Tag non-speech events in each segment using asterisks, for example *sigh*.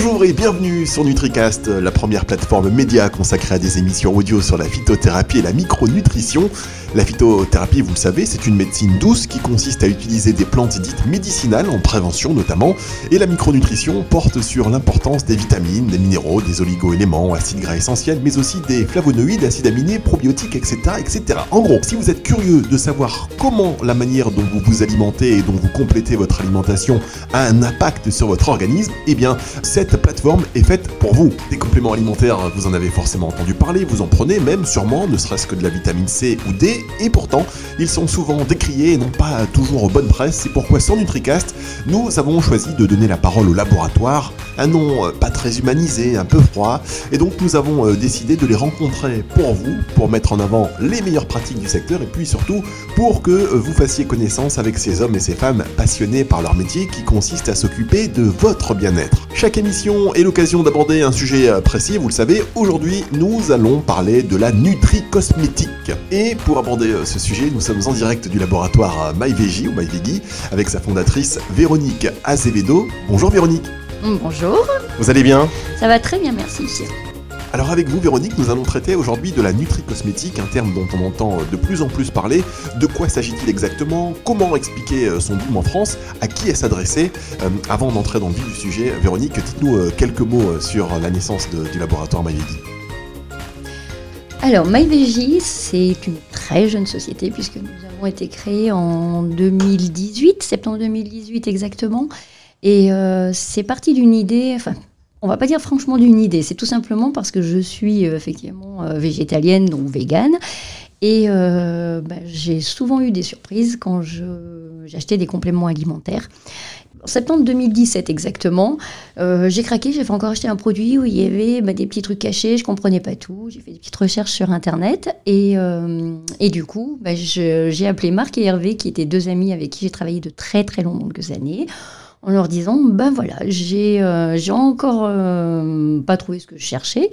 cujo Bonjour et bienvenue sur NutriCast, la première plateforme média consacrée à des émissions audio sur la phytothérapie et la micronutrition. La phytothérapie, vous le savez, c'est une médecine douce qui consiste à utiliser des plantes dites médicinales en prévention notamment. Et la micronutrition porte sur l'importance des vitamines, des minéraux, des oligo-éléments, acides gras essentiels, mais aussi des flavonoïdes, acides aminés, probiotiques, etc., etc. En gros, si vous êtes curieux de savoir comment la manière dont vous vous alimentez et dont vous complétez votre alimentation a un impact sur votre organisme, eh bien, cette plateforme est faite pour vous. Des compléments alimentaires, vous en avez forcément entendu parler, vous en prenez même sûrement, ne serait-ce que de la vitamine C ou D, et pourtant, ils sont souvent décriés et non pas toujours bonne presse. C'est pourquoi sans NutriCast, nous avons choisi de donner la parole au laboratoire, un nom euh, pas très humanisé, un peu froid, et donc nous avons euh, décidé de les rencontrer pour vous, pour mettre en avant les meilleures pratiques du secteur, et puis surtout pour que euh, vous fassiez connaissance avec ces hommes et ces femmes passionnés par leur métier qui consiste à s'occuper de votre bien-être. Chaque émission est l'occasion d'aborder un sujet euh, précis, vous le savez. Aujourd'hui, nous allons parler de la nutri-cosmétique. Et pour aborder euh, ce sujet, nous sommes en direct du laboratoire MyVegi ou MyVegi avec sa fondatrice Véronique Azevedo. Bonjour Véronique. Bonjour. Vous allez bien? Ça va très bien, merci. Alors avec vous Véronique, nous allons traiter aujourd'hui de la nutri-cosmétique, un terme dont on entend de plus en plus parler. De quoi s'agit-il exactement? Comment expliquer euh, son boom en France? À qui est s'adresser? Euh, Avant d'entrer dans le vif du sujet, Véronique, dites-nous euh, quelques mots sur la naissance du laboratoire MyVegi. Alors MyVegi, c'est une très jeune société puisque nous avons été créés en 2018, septembre 2018 exactement. Et c'est parti d'une idée, on va pas dire franchement d'une idée, c'est tout simplement parce que je suis euh, effectivement euh, végétalienne, donc végane. Et euh, bah, j'ai souvent eu des surprises quand j'achetais des compléments alimentaires. En septembre 2017 exactement, j'ai craqué, j'ai fait encore acheter un produit où il y avait bah, des petits trucs cachés, je comprenais pas tout, j'ai fait des petites recherches sur internet et, et du coup bah, j'ai appelé Marc et Hervé qui étaient deux amis avec qui j'ai travaillé de très très longues années en leur disant ben voilà, j'ai euh, encore euh, pas trouvé ce que je cherchais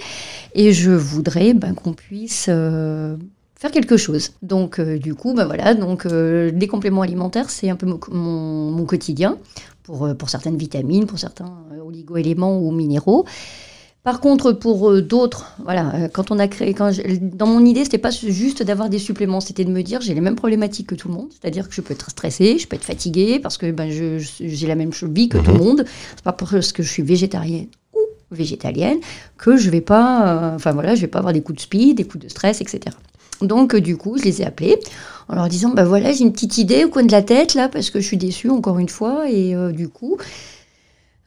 et je voudrais ben, qu'on puisse euh, faire quelque chose. Donc du coup ben voilà, donc les compléments alimentaires c'est un peu mon, mon, quotidien pour pour certaines vitamines, pour certains oligo-éléments ou minéraux. Par contre, pour euh, d'autres, voilà, euh, quand on a créé, quand dans mon idée, c'était pas juste d'avoir des suppléments, c'était de me dire j'ai les mêmes problématiques que tout le monde, c'est-à-dire que je peux être stressée, je peux être fatiguée parce que ben, j'ai la même vie que tout le mhm. monde. C'est pas parce que je suis végétarienne ou végétalienne que je vais pas, euh, enfin voilà, je vais pas avoir des coups de speed, des coups de stress, etc. Donc du coup, je les ai appelés en leur disant ben voilà, j'ai une petite idée au coin de la tête là parce que je suis déçue encore une fois et du coup.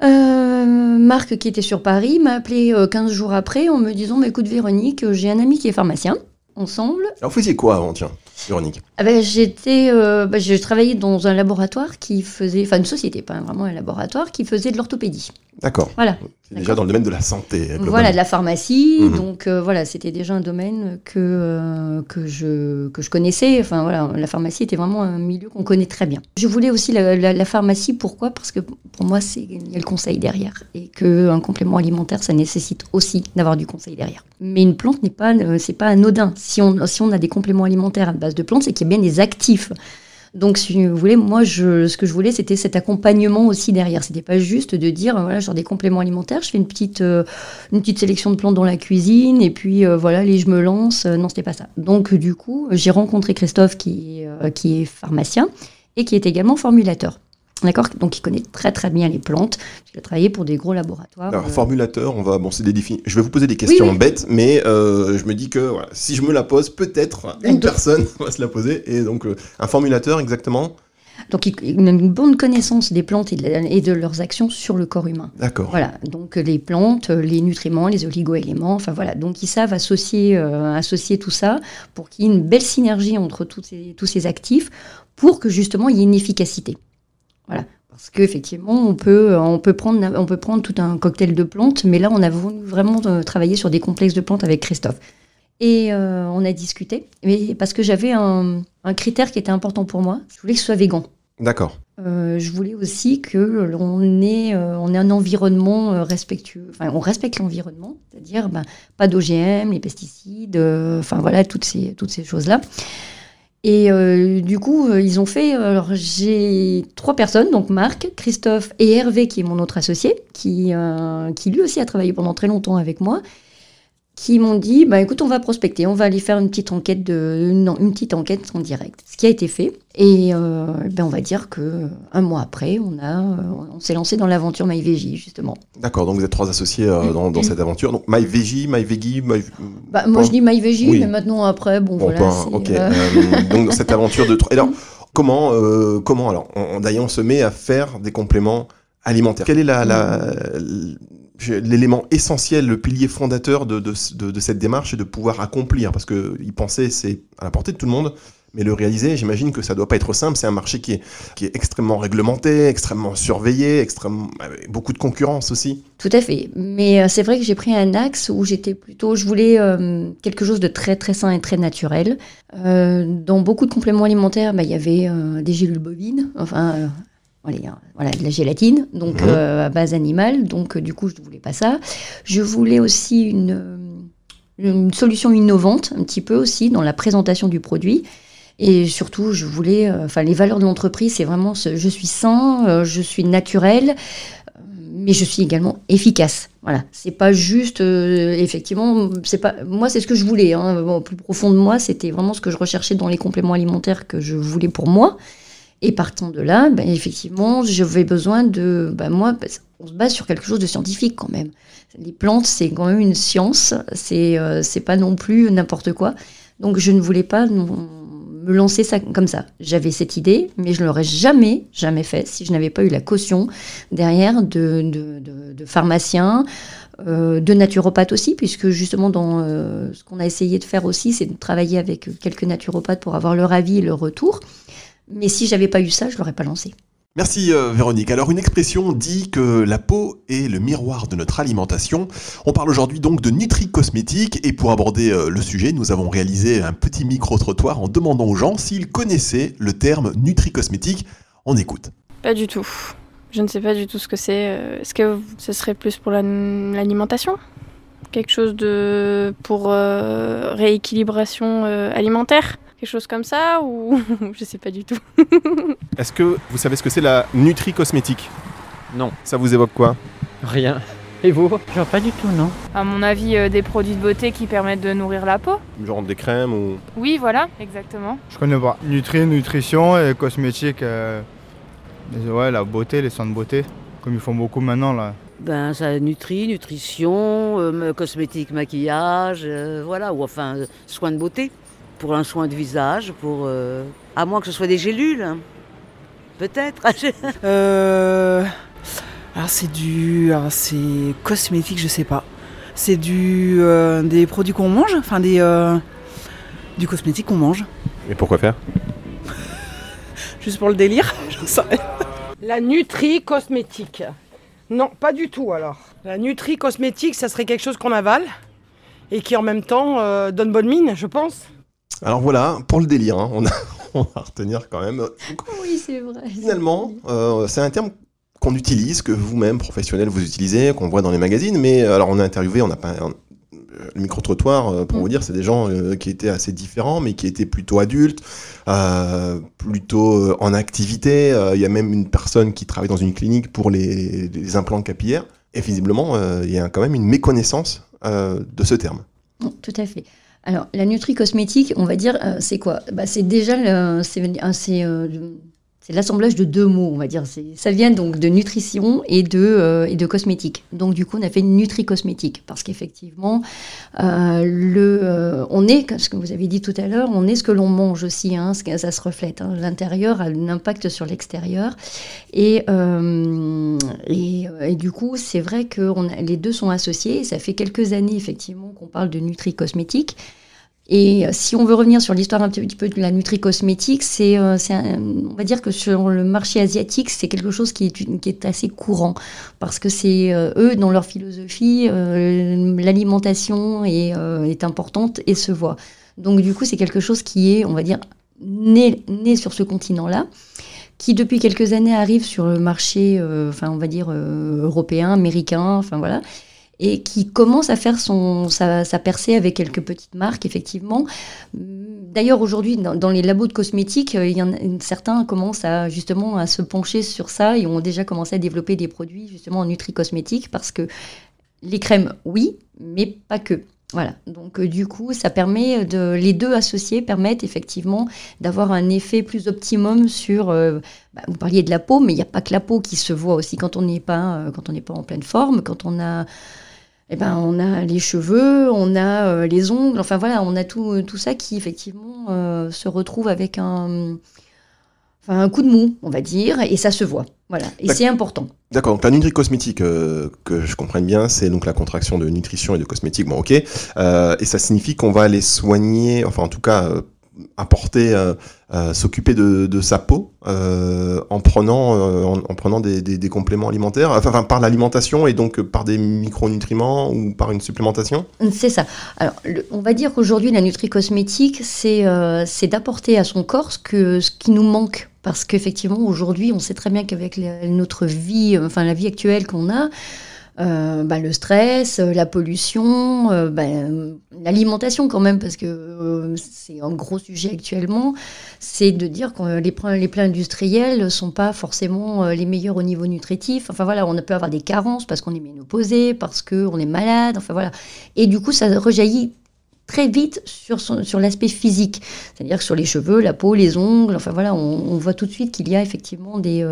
Euh, Marc, qui était sur Paris, m'a appelé 15 euh, jours après en me disant bah, Écoute, Véronique, euh, j'ai un ami qui est pharmacien. Ensemble. Alors, vous faisiez quoi avant, tiens, Véronique? Ah ben, J'étais. Bah, je travaillais dans un laboratoire qui faisait. Enfin, une société, pas vraiment un laboratoire, qui faisait de l'orthopédie. D'accord. Voilà. déjà dans le domaine de la santé. Voilà, de la pharmacie. Mhm. Donc euh, voilà, c'était déjà un domaine que, euh, que, je, que je connaissais. Enfin voilà, la pharmacie était vraiment un milieu qu'on connaît très bien. Je voulais aussi la, pharmacie. Pourquoi? Parce que pour moi, c'est il y a le conseil derrière et qu'un complément alimentaire, ça nécessite aussi d'avoir du conseil derrière. Mais une plante n'est pas, euh, c'est pas anodin. Si on, si on a des compléments alimentaires à base de plantes, c'est qu'il y a bien des actifs. Donc, si vous voulez, moi, je, ce que je voulais, c'était cet accompagnement aussi derrière. C'était pas juste de dire, voilà, genre des compléments alimentaires, je fais une petite, euh, une petite sélection de plantes dans la cuisine, et puis euh, voilà, les, je me lance. Non, c'était pas ça. Donc, du coup, j'ai rencontré Christophe, qui, euh, qui est pharmacien et qui est également formulateur. D'accord Donc, il connaît très très bien les plantes. Il a travaillé pour des gros laboratoires. Alors, euh, formulateur, on va. Bon, c'est des défis. Je vais vous poser des questions bêtes, mais euh, je me dis que si je me la pose, peut-être une personne *laughs* va se la poser. Et donc, euh, un formulateur, exactement donc, il a une bonne connaissance des plantes et de, leurs actions sur le corps humain. D'accord. Voilà. Donc, les plantes, les nutriments, les oligo-éléments, enfin voilà. Donc, ils savent associer, associer tout ça pour qu'il y ait une belle synergie entre tous ces, tous ces actifs pour que justement il y ait une efficacité. Voilà. Parce qu'effectivement, on peut, on, peut prendre, on peut prendre tout un cocktail de plantes, mais là, on a vraiment euh, travaillé sur des complexes de plantes avec Christophe. Et euh, on a discuté, mais parce que j'avais un, critère qui était important pour moi. Je voulais que ce soit végan. D'accord. Euh, je voulais aussi que l'on ait, on ait un environnement respectueux. Enfin, on respecte l'environnement, c'est-à-dire ben, pas d'OGM, les pesticides, enfin voilà, toutes ces, toutes ces choses-là. Et euh, du coup, euh, ils ont fait. Alors, j'ai trois personnes, donc Marc, Christophe et Hervé, qui est mon autre associé, qui, euh, qui lui aussi a travaillé pendant très longtemps avec moi, qui m'ont dit bah, écoute, on va prospecter, on va aller faire une petite enquête, de, une, une petite enquête en direct. Ce qui a été fait. Et euh, ben, on va dire que un mois après, on, a, on s'est lancé dans l'aventure MyVJ, justement. D'accord, donc vous êtes trois associés euh, dans, dans cette aventure. Donc MyVJ, MyVeggie, My... Bah, moi, je dis MyVJ, Oui. mais maintenant, après, bon, Bon, voilà. point, ok. euh, donc dans cette aventure de trois. Et alors, comment, comment alors D'ailleurs, on se met à faire des compléments alimentaires? Quel est la, la- l'élément essentiel, le pilier fondateur de, de, de- cette démarche et de pouvoir accomplir Parce que y penser, c'est à la portée de tout le monde. Mais le réaliser, j'imagine que ça doit pas être simple. C'est un marché qui est, qui est extrêmement réglementé, extrêmement surveillé, extrêmement, beaucoup de concurrence aussi. Tout à fait. Mais euh, c'est vrai que j'ai pris un axe où j'étais plutôt, je voulais euh, quelque chose de très très sain et très naturel. Euh, dans beaucoup de compléments alimentaires, bah, il y avait des gélules bovines, enfin voilà, de la gélatine, donc Mhm. euh, à base animale. Donc euh, du coup, je ne voulais pas ça. Je voulais aussi une, euh, une solution innovante, un petit peu aussi dans la présentation du produit. Et surtout, je voulais, euh, enfin, les valeurs de l'entreprise, c'est vraiment ce, je suis sain, je suis naturel, mais je suis également efficace. Voilà, c'est pas juste, effectivement, c'est pas, moi, c'est ce que je voulais. Hein, Bon, au plus profond de moi, c'était vraiment ce que je recherchais dans les compléments alimentaires que je voulais pour moi. Et partant de là, ben, effectivement, j'avais besoin de, ben, moi, on se base sur quelque chose de scientifique quand même. Les plantes, c'est quand même une science, c'est, euh, pas non plus n'importe quoi. Donc, je ne voulais pas me lancer ça comme ça. J'avais cette idée, mais je ne l'aurais jamais, jamais fait si je n'avais pas eu la caution derrière de, de, de- de pharmaciens, euh, de naturopathes aussi, puisque justement, dans euh, ce qu'on a essayé de faire aussi, c'est de travailler avec quelques naturopathes pour avoir leur avis et leur retour. Mais si j'avais pas eu ça, je l'aurais pas lancé. Merci euh, Véronique. Alors une expression dit que la peau est le miroir de notre alimentation. On parle aujourd'hui donc de nutri-cosmétique et pour aborder euh, le sujet, nous avons réalisé un petit micro-trottoir en demandant aux gens s'ils connaissaient le terme nutri-cosmétique. On écoute. Pas du tout. Je ne sais pas du tout ce que c'est. Euh, Est-ce que ce serait plus pour la- l'alimentation? Quelque chose de pour euh, rééquilibration euh, alimentaire? Quelque chose comme ça ou *laughs* je sais pas du tout. Est-ce que vous savez ce que c'est la nutri-cosmétique Non, Ça vous évoque quoi? Rien. Et vous? Genre pas du tout, non. À mon avis, euh, des produits de beauté qui permettent de nourrir la peau. Genre des crèmes ou... Oui, voilà, exactement. Je connais pas. Nutri, nutrition et cosmétique. euh, les- ouais, la beauté, les soins de beauté, comme ils font beaucoup maintenant là. Ben, ça nutrit, nutrition, euh, cosmétique, maquillage, euh, voilà, ou enfin, euh, soins de beauté. Pour un soin de visage, pour. euh, à moins que ce soit des gélules. hein. Peut-être. *laughs* Euh... Alors c'est du... Alors c'est cosmétique, je sais pas. C'est du... euh, des produits qu'on mange, enfin des... euh, Du cosmétique qu'on mange. Et pourquoi faire? *laughs* Juste pour le délire, *laughs* j'en sais rien. La nutri cosmétique. Non, pas du tout alors. La nutri cosmétique, ça serait quelque chose qu'on avale et qui en même temps euh, donne bonne mine, je pense. Alors voilà, pour le délire, hein, on, a, *laughs* on va retenir quand même. Oui, c'est vrai. Finalement, euh, c'est un terme qu'on utilise, que vous-même, professionnel, vous utilisez, qu'on voit dans les magazines, mais euh, alors on a interviewé, on n'a pas... un- le micro-trottoir, euh, pour Mm. vous dire, c'est des gens euh, qui étaient assez différents, mais qui étaient plutôt adultes, euh, plutôt euh, en activité. Euh, Il y a même une personne qui travaille dans une clinique pour les, les implants capillaires. Et visiblement, euh, il y a quand même une méconnaissance euh, de ce terme. Non, Tout à fait. Alors, la nutri-cosmétique, on va dire, euh, c'est quoi? Bah, C'est déjà le- c'est, un- c'est, euh, l'assemblage de deux mots, on va dire. Ça vient donc de nutrition et de, euh, et de cosmétique. Donc, du coup, on a fait nutri-cosmétique parce qu'effectivement, euh, euh, on est, ce que vous avez dit tout à l'heure, on est ce que l'on mange aussi. Hein, ça se reflète. hein. L'intérieur a un impact sur l'extérieur. Et, et, du coup, c'est vrai que les deux sont associés. Ça fait quelques années, effectivement, qu'on parle de nutri-cosmétique. Et euh, si on veut revenir sur l'histoire un petit peu de la nutri-cosmétique, c'est, euh, on va dire que sur le marché asiatique, c'est quelque chose qui est, assez courant. Parce que c'est euh, eux, dans leur philosophie, l'alimentation est, importante et se voit. Donc, du coup, c'est quelque chose qui est, on va dire, né, sur ce continent-là qui depuis quelques années arrive sur le marché, enfin on va dire européen, américain, enfin voilà. Et qui commence à faire son, sa, sa percée avec quelques petites marques, effectivement. D'ailleurs, aujourd'hui, dans, les labos de cosmétiques, euh, il y en certains commencent à justement à se pencher sur ça et ont déjà commencé à développer des produits justement en nutri-cosmétique parce que les crèmes, oui, mais pas que. Voilà, donc euh, du coup, ça permet de les deux associés permettent effectivement d'avoir un effet plus optimum sur. euh, bah, vous parliez de la peau, mais il n'y a pas que la peau qui se voit aussi quand on n'est pas quand on n'est pas en pleine forme, quand on a eh ben, on a les cheveux, on a euh, les ongles, enfin voilà, on a tout, tout ça qui effectivement euh, se retrouve avec un, enfin, un coup de mou, on va dire, et ça se voit. Voilà, et c'est important. D'accord, donc la nutri-cosmétique, euh, que je comprenne bien, c'est donc la contraction de nutrition et de cosmétique, bon ok, Euh, et ça signifie qu'on va les soigner, enfin en tout cas apporter, euh, euh, s'occuper de, de sa peau euh, en prenant, euh, en, en prenant des, des- compléments alimentaires, enfin, par l'alimentation et donc euh, par des micronutriments ou par une supplémentation? C'est ça. Alors, on va dire qu'aujourd'hui, la nutri-cosmétique, c'est c'est d'apporter à son corps ce, que, ce qui nous manque. Parce qu'effectivement, aujourd'hui, on sait très bien qu'avec notre vie, enfin la vie actuelle qu'on a, euh, bah, le stress, euh, la pollution, euh, bah, l'alimentation quand même, parce que euh, c'est un gros sujet actuellement, c'est de dire que les plats, industriels ne sont pas forcément les meilleurs au niveau nutritif. Enfin voilà, on peut avoir des carences parce qu'on est ménopausé, parce qu'on est malade, enfin voilà. Et du coup, ça rejaillit très vite sur, sur l'aspect physique, c'est-à-dire sur les cheveux, la peau, les ongles, enfin voilà, on voit tout de suite qu'il y a effectivement des...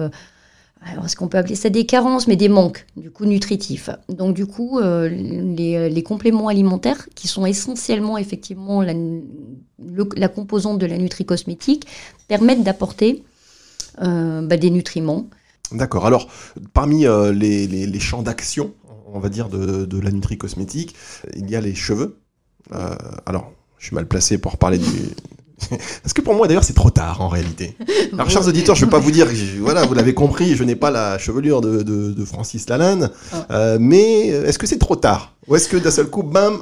alors, est-ce qu'on peut appeler ça des carences, mais des manques, du coup, nutritifs? Donc, du coup, euh, les, compléments alimentaires, qui sont essentiellement, effectivement, la, composante de la nutri-cosmétique, permettent d'apporter euh, bah, des nutriments. D'accord. Alors, parmi euh, les, champs d'action, on va dire, de, de la nutri-cosmétique, il y a les cheveux. Alors, je suis mal placé pour parler du... *laughs* Parce que pour moi, d'ailleurs, c'est trop tard, en réalité. Alors, chers auditeurs, je ne vais pas vous dire, voilà, vous l'avez compris, je n'ai pas la chevelure de, de- de Francis Lalanne. Euh, mais euh, est-ce que c'est trop tard? Ou est-ce que d'un seul coup, bam,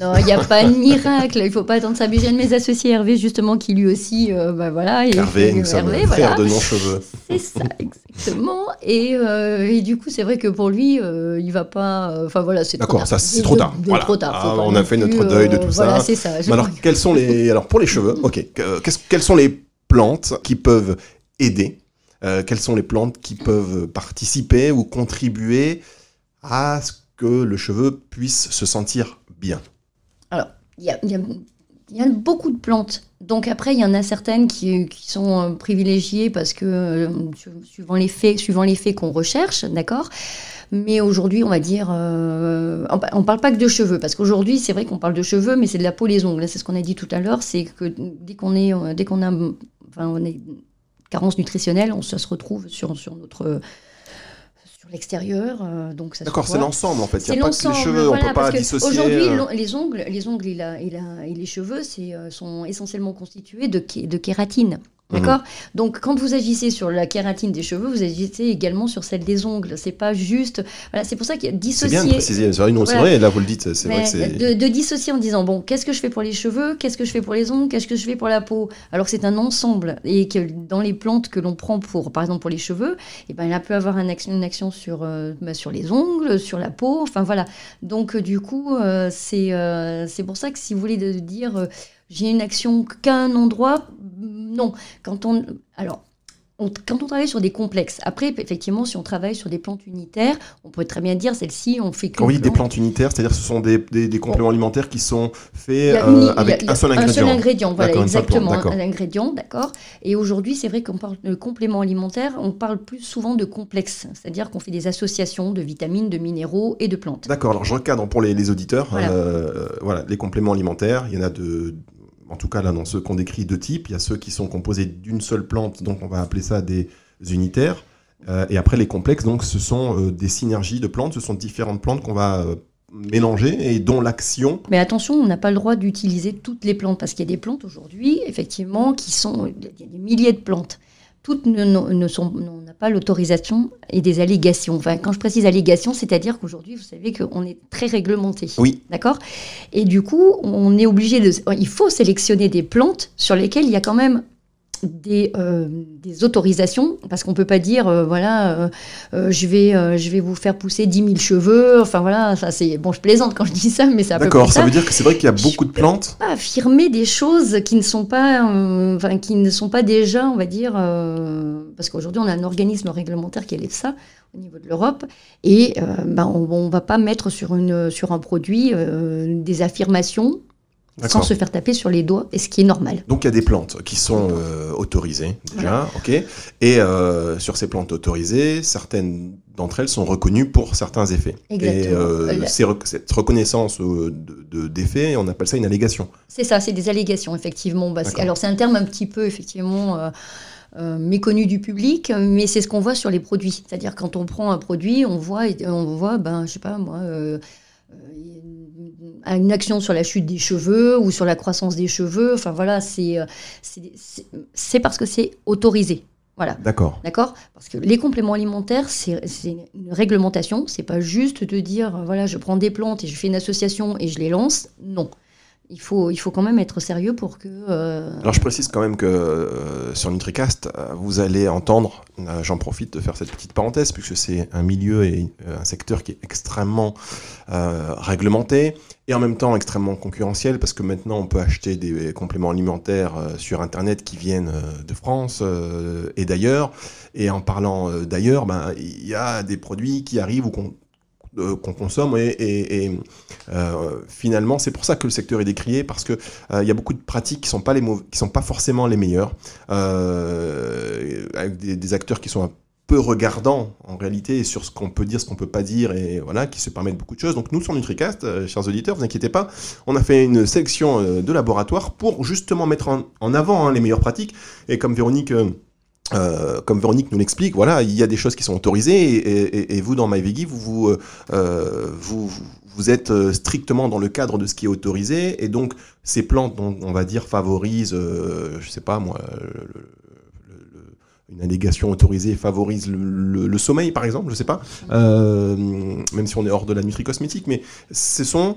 Non, il n'y a pas de miracle. Il ne faut pas attendre ça. Mais de mes associés, Hervé, justement, qui lui aussi, euh, bah, voilà. et- Hervé, nous sommes Hervé, voilà. de non-cheveux. C'est ça, exactement. Et, euh, et du coup, c'est vrai que pour lui, euh, il va pas. euh, Enfin voilà, c'est trop D'accord, tard. ça, c'est trop tard. de- de Voilà. trop tard. Ah, on a fait notre deuil de euh, tout Voilà, ça. c'est ça. Mais alors, crois quels sont les... alors, pour les cheveux, ok, quelles sont les plantes qui peuvent aider Euh, Quelles sont les plantes qui peuvent participer ou contribuer à ce que le cheveu puisse se sentir bien? Il y a, beaucoup de plantes. Donc après, il y en a certaines qui, sont euh, privilégiées parce que euh, su- suivant les faits, suivant les faits qu'on recherche, d'accord? Mais aujourd'hui, on va dire, euh, on, pa- on parle pas que de cheveux parce qu'aujourd'hui, c'est vrai qu'on parle de cheveux, mais c'est de la peau, les ongles. C'est ce qu'on a dit tout à l'heure, c'est que dès qu'on est, euh, dès qu'on a, enfin, carence nutritionnelle, on, se retrouve sur sur notre sur l'extérieur. euh, donc ça D'accord, c'est l'ensemble en fait. Il n'y a pas que les cheveux, voilà, on peut pas dissocier. Aujourd'hui, euh, les ongles, les ongles et, la- et la- et les cheveux, euh, sont essentiellement constitués de, de kératine. Mhm. D'accord? Donc, quand vous agissez sur la kératine des cheveux, vous agissez également sur celle des ongles. C'est pas juste. Voilà, c'est pour ça qu'il y a C'est dissocier. bien de préciser. C'est vrai, non, c'est Voilà. vrai, là vous le dites, c'est vrai que c'est. de, de dissocier en disant bon qu'est-ce que je fais pour les cheveux? Qu'est-ce que je fais pour les ongles? Qu'est-ce que je fais pour la peau? Alors que c'est un ensemble et que dans les plantes que l'on prend pour par exemple pour les cheveux et ben elle peut avoir une action, une action sur euh, bah, sur les ongles sur la peau enfin voilà donc euh, du coup euh, c'est euh, c'est pour ça que si vous voulez de, dire euh, j'ai une action qu'à un endroit non quand on alors on- quand on travaille sur des complexes, après, effectivement, si on travaille sur des plantes unitaires, on peut très bien dire celle-ci, on fait que. Dites des plantes unitaires, c'est-à-dire ce sont des, des- des compléments alimentaires qui sont faits euh, avec a un seul ingrédient. Un seul ingrédient, voilà, plante, exactement. Un ingrédient, d'accord. Et aujourd'hui, c'est vrai qu'on parle de compléments alimentaires, on parle plus souvent de complexes, c'est-à-dire qu'on fait des associations de vitamines, de minéraux et de plantes. D'accord, alors je recadre pour les, les auditeurs. Voilà. Euh, voilà, les compléments alimentaires, il y en a de. En tout cas, là, dans ceux qu'on décrit, deux types. Il y a ceux qui sont composés d'une seule plante, donc on va appeler ça des unitaires. Euh, et après, les complexes, donc ce sont euh, des synergies de plantes, ce sont différentes plantes qu'on va euh, mélanger et dont l'action. Mais attention, on n'a pas le droit d'utiliser toutes les plantes, parce qu'il y a des plantes aujourd'hui, effectivement, qui sont. Il y a des milliers de plantes. Toutes ne, ne- sont, on n'a pas l'autorisation et des allégations. Enfin, quand je précise allégations, c'est-à-dire qu'aujourd'hui, vous savez qu'on est très réglementé. Oui. D'accord? Et du coup, on est obligé de. Il faut sélectionner des plantes sur lesquelles il y a quand même des, euh, des autorisations, parce qu'on peut pas dire, euh, voilà, euh, je, vais, je vais vous faire pousser 10 000 cheveux, enfin voilà, ça c'est, bon, je plaisante quand je dis ça, mais près D'accord, ça ça. veut dire que c'est vrai qu'il y a Je beaucoup de peux plantes. Pas affirmer des choses qui ne sont pas, enfin, qui ne sont pas déjà, on va dire, parce qu'aujourd'hui on a un organisme réglementaire qui élève ça au niveau de l'Europe, et ben, on ne va pas mettre sur, une, sur un produit des affirmations sans se faire taper sur les doigts, et ce qui est normal. Donc il y a des plantes qui sont euh, autorisées déjà, ok. Et euh, sur ces plantes autorisées, certaines d'entre elles sont reconnues pour certains effets. Exactement. Et euh, cette reconnaissance euh, de- de- d'effets, on appelle ça une allégation. C'est ça, c'est des allégations, effectivement. Bah, alors, c'est un terme un petit peu, effectivement, euh, méconnu du public, mais c'est ce qu'on voit sur les produits. C'est-à-dire, quand on prend un produit, on voit, on voit ben, je sais pas, moi, euh, euh, une action sur la chute des cheveux ou sur la croissance des cheveux. Enfin, voilà, c'est euh, parce que c'est autorisé. Voilà. D'accord. D'accord? Parce que les compléments alimentaires, c'est une réglementation. C'est pas juste de dire, voilà, je prends des plantes et je fais une association et je les lance. Non. Il faut, il faut quand même être sérieux pour que. euh, Alors je précise quand même que euh, sur NutriCast, euh, vous allez entendre, j'en profite de faire cette petite parenthèse, puisque c'est un milieu et un secteur qui est extrêmement réglementé et en même temps extrêmement concurrentiel, parce que maintenant on peut acheter des compléments alimentaires sur Internet qui viennent de France et d'ailleurs. Et en parlant d'ailleurs, ben, il y a des produits qui arrivent ou qu'on qu'on consomme et, et- euh, finalement c'est pour ça que le secteur est décrié parce que euh, il y a beaucoup de pratiques qui sont pas les qui sont pas forcément les meilleures. Euh, avec des, acteurs qui sont un peu regardants en réalité sur ce qu'on peut dire ce qu'on peut pas dire et voilà qui se permettent beaucoup de choses. Donc nous sur NutriCast chers auditeurs vous inquiétez pas on a fait une sélection de laboratoire pour justement mettre en, en avant hein, les meilleures pratiques. Et comme Véronique euh, euh, comme Véronique nous l'explique, voilà, il y a des choses qui sont autorisées et, et- et vous dans MyVeggie, vous vous, euh, euh, vous vous- êtes euh, strictement dans le cadre de ce qui est autorisé et donc ces plantes, dont on va dire favorisent, euh, je sais pas moi, le- le- une allégation autorisée favorise le, le- sommeil par exemple, je sais pas, euh, même si on est hors de la nutri-cosmétique, mais ce sont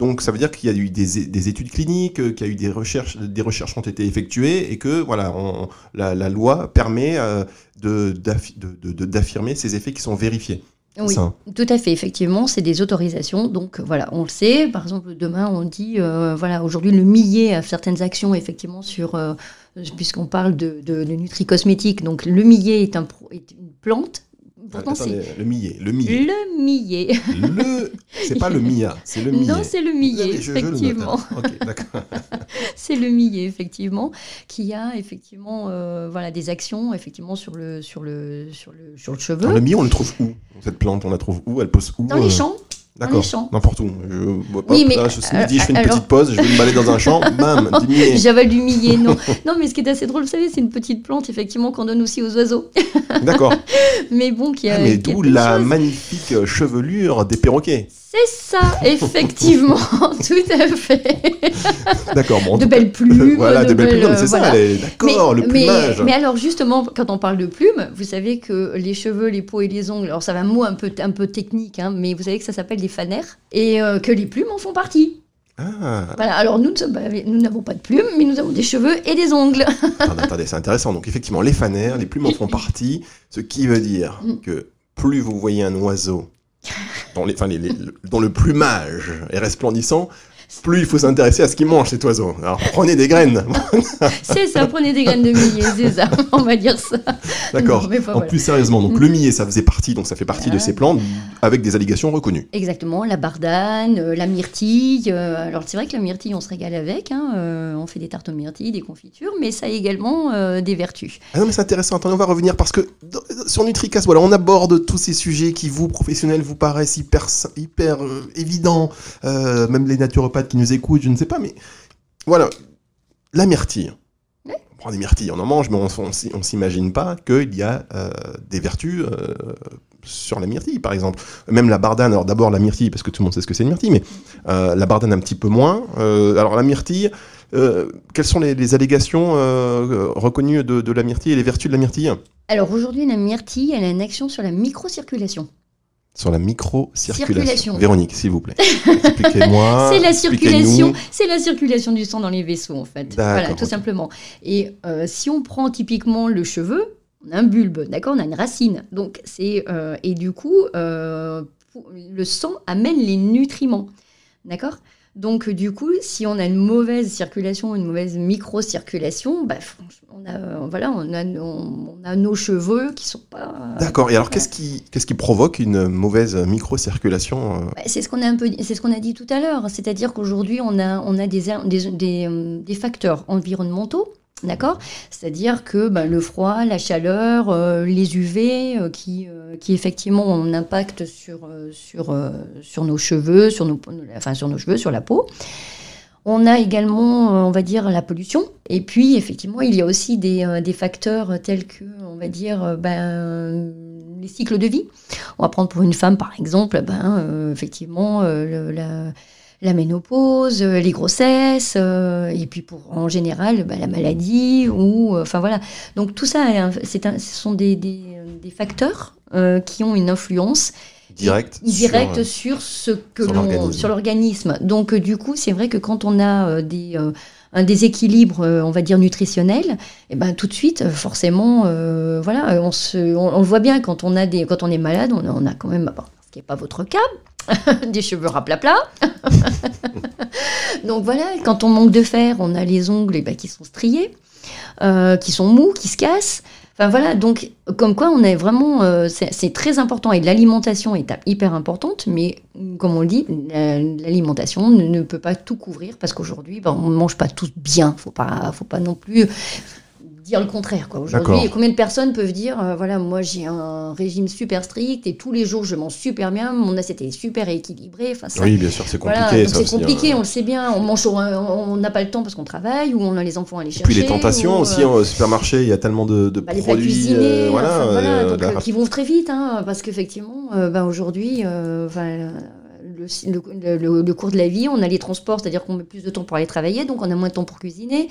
donc ça veut dire qu'il y a eu des, des études cliniques, euh, qu'il y a eu des recherches, des recherches ont été effectuées et que voilà, on- la, la loi permet euh, d'affirmer ces effets qui sont vérifiés. Oui, Ça. tout à fait. Effectivement, c'est des autorisations. Donc voilà, on le sait. Par exemple, demain, on dit, euh, voilà, aujourd'hui, le millet a certaines actions, effectivement, sur, euh, puisqu'on parle de, de, de nutri-cosmétique. Donc le millet est, un, pro- est une plante. Pourtant, Attendez, le millet, le millet. le millet. Le, c'est pas le *laughs* mia, c'est le millet. Non, c'est le millet, Je- je le note, effectivement. hein. Ok, d'accord. *laughs* C'est le millet, effectivement, qui a effectivement euh, voilà, des actions effectivement sur le, sur le, sur le, sur le cheveu. Alors, le millet, on le trouve où? Cette plante, on la trouve où? Elle pousse où? Dans euh, les champs. D'accord. les champs. N'importe où. Je, pas. Oui, mais, Là, je, me dis, je fais une euh, alors- petite pause, je vais me balader dans un champ, *laughs* bam. J'avale du millet, non. *laughs* non, mais ce qui est assez drôle, vous savez, c'est une petite plante, effectivement, qu'on donne aussi aux oiseaux. D'accord. *laughs* mais bon, qui a. Ah, mais d'où la magnifique euh, chevelure des perroquets. C'est ça, effectivement, *laughs* *laughs* tout à fait. D'accord, bon. *laughs* de belles plumes. voilà, de belles plumes, mais c'est euh, ça, d'accord, le mais, plumage. mais alors justement, quand on parle de plumes, vous savez que les cheveux, les peaux et les ongles, alors ça va un mot un peu, un peu technique, hein, mais vous savez que ça s'appelle des fanères et euh, que les plumes en font partie. Ah, Voilà, alors nous nous n'avons pas de plumes, mais nous avons des cheveux et des ongles. attendez, attendez, c'est intéressant. Donc effectivement, les fanères, les plumes en font partie, ce qui veut dire Mm. que plus vous voyez un oiseau dont, les, enfin, les- les- le plumage est resplendissant, plus il faut s'intéresser à ce qu'il mange cet oiseau. Alors prenez des graines. *laughs* c'est ça, prenez des graines de millet, c'est ça, *laughs* on va dire ça. D'accord. En voilà. plus sérieusement, donc le millet, ça faisait partie, donc ça fait partie de ces plantes avec des allégations reconnues. Exactement, la bardane, euh, la myrtille. euh, alors c'est vrai que la myrtille, on se régale avec. hein, euh, on fait des tartes aux myrtilles, des confitures, mais ça a également des vertus. Ah non, mais c'est intéressant. Attendez, on va revenir parce que sur NutriCast, voilà, on aborde tous ces sujets qui, vous, professionnels, vous paraissent hyper, hyper évidents. Même les naturopathes qui nous écoutent, je ne sais pas, mais voilà. La myrtille. Ouais. On prend des myrtilles, on en mange, mais on, on s'imagine pas qu'il y a euh, des vertus euh, sur la myrtille, par exemple. Même la bardane, alors d'abord la myrtille, parce que tout le monde sait ce que c'est une myrtille, mais euh, la bardane un petit peu moins. Alors la myrtille, quelles sont les, les allégations reconnues de, de la myrtille et les vertus de la myrtille? Alors aujourd'hui, la myrtille, elle a une action sur la microcirculation. Sur la micro-circulation. Circulation. Véronique, s'il vous plaît. Expliquez-moi. *laughs* c'est la circulation, c'est la circulation du sang dans les vaisseaux en fait. Voilà, tout simplement. Et euh, si on prend typiquement le cheveu, on a un bulbe, d'accord, on a une racine. Donc c'est euh, et du coup, euh, le sang amène les nutriments, d'accord? Donc du coup, si on a une mauvaise circulation, une mauvaise micro-circulation, bah, franchement, on a, euh, voilà, on a, on, on a nos cheveux qui sont pas. D'accord. Et alors, qu'est-ce qui, qu'est-ce qui provoque une mauvaise micro-circulation euh Bah, C'est ce qu'on a un peu, c'est ce qu'on a dit tout à l'heure. C'est-à-dire qu'aujourd'hui, on a, on a des, des, des, euh, des facteurs environnementaux. D'accord? C'est-à-dire que bah, le froid, la chaleur, euh, les UV euh, qui, euh, qui effectivement ont un impact sur, sur, sur nos cheveux, sur nos, enfin, sur nos cheveux, sur la peau. On a également, on va dire, la pollution. Et puis, effectivement, il y a aussi des, facteurs tels que, on va dire, ben, les cycles de vie. On va prendre pour une femme, par exemple, ben, effectivement, la, la ménopause, euh, les grossesses, euh, et puis pour en général ben, la maladie, ou euh, enfin voilà. Donc tout ça, c'est un- ce sont des, des, des facteurs euh, qui ont une influence Direct. direct sur, sur, ce que sur l'on l'organisme. sur l'organisme. Donc du coup, c'est vrai que quand on a des euh, un déséquilibre, on va dire nutritionnel, et ben tout de suite, forcément, euh, voilà, on se, on, on le voit bien quand on a des, quand on est malade, on, a- on a quand même, bon, ce qui n'est pas votre cas, *laughs* des cheveux raplapla. *laughs* Donc voilà, quand on manque de fer, on a les ongles eh ben, qui sont striés, euh, qui sont mous, qui se cassent. Enfin voilà, donc comme quoi on est vraiment, euh, c'est très important et l'alimentation est hyper importante, mais comme on le dit, la- l'alimentation ne, ne peut pas tout couvrir parce qu'aujourd'hui, ben, on ne mange pas tous bien. Faut pas, faut pas non plus dire le contraire. quoi. Aujourd'hui, combien de personnes peuvent dire, euh, voilà, moi j'ai un régime super strict et tous les jours je mange super bien, mon assiette est super équilibrée. Enfin, ça, Oui, bien sûr, c'est compliqué. voilà, c'est aussi, compliqué, hein. on le sait bien. On mange, on n'a pas le temps parce qu'on travaille ou on a les enfants à aller Et chercher. puis les tentations ou, aussi, hein, au supermarché, il y a tellement de, de bah, produits. cuisinés, euh, voilà, enfin, voilà, euh, donc, la- euh, qui vont très vite, hein, parce qu'effectivement, bah, aujourd'hui, le- le cours de la vie, on a les transports, c'est-à-dire qu'on met plus de temps pour aller travailler, donc on a moins de temps pour cuisiner.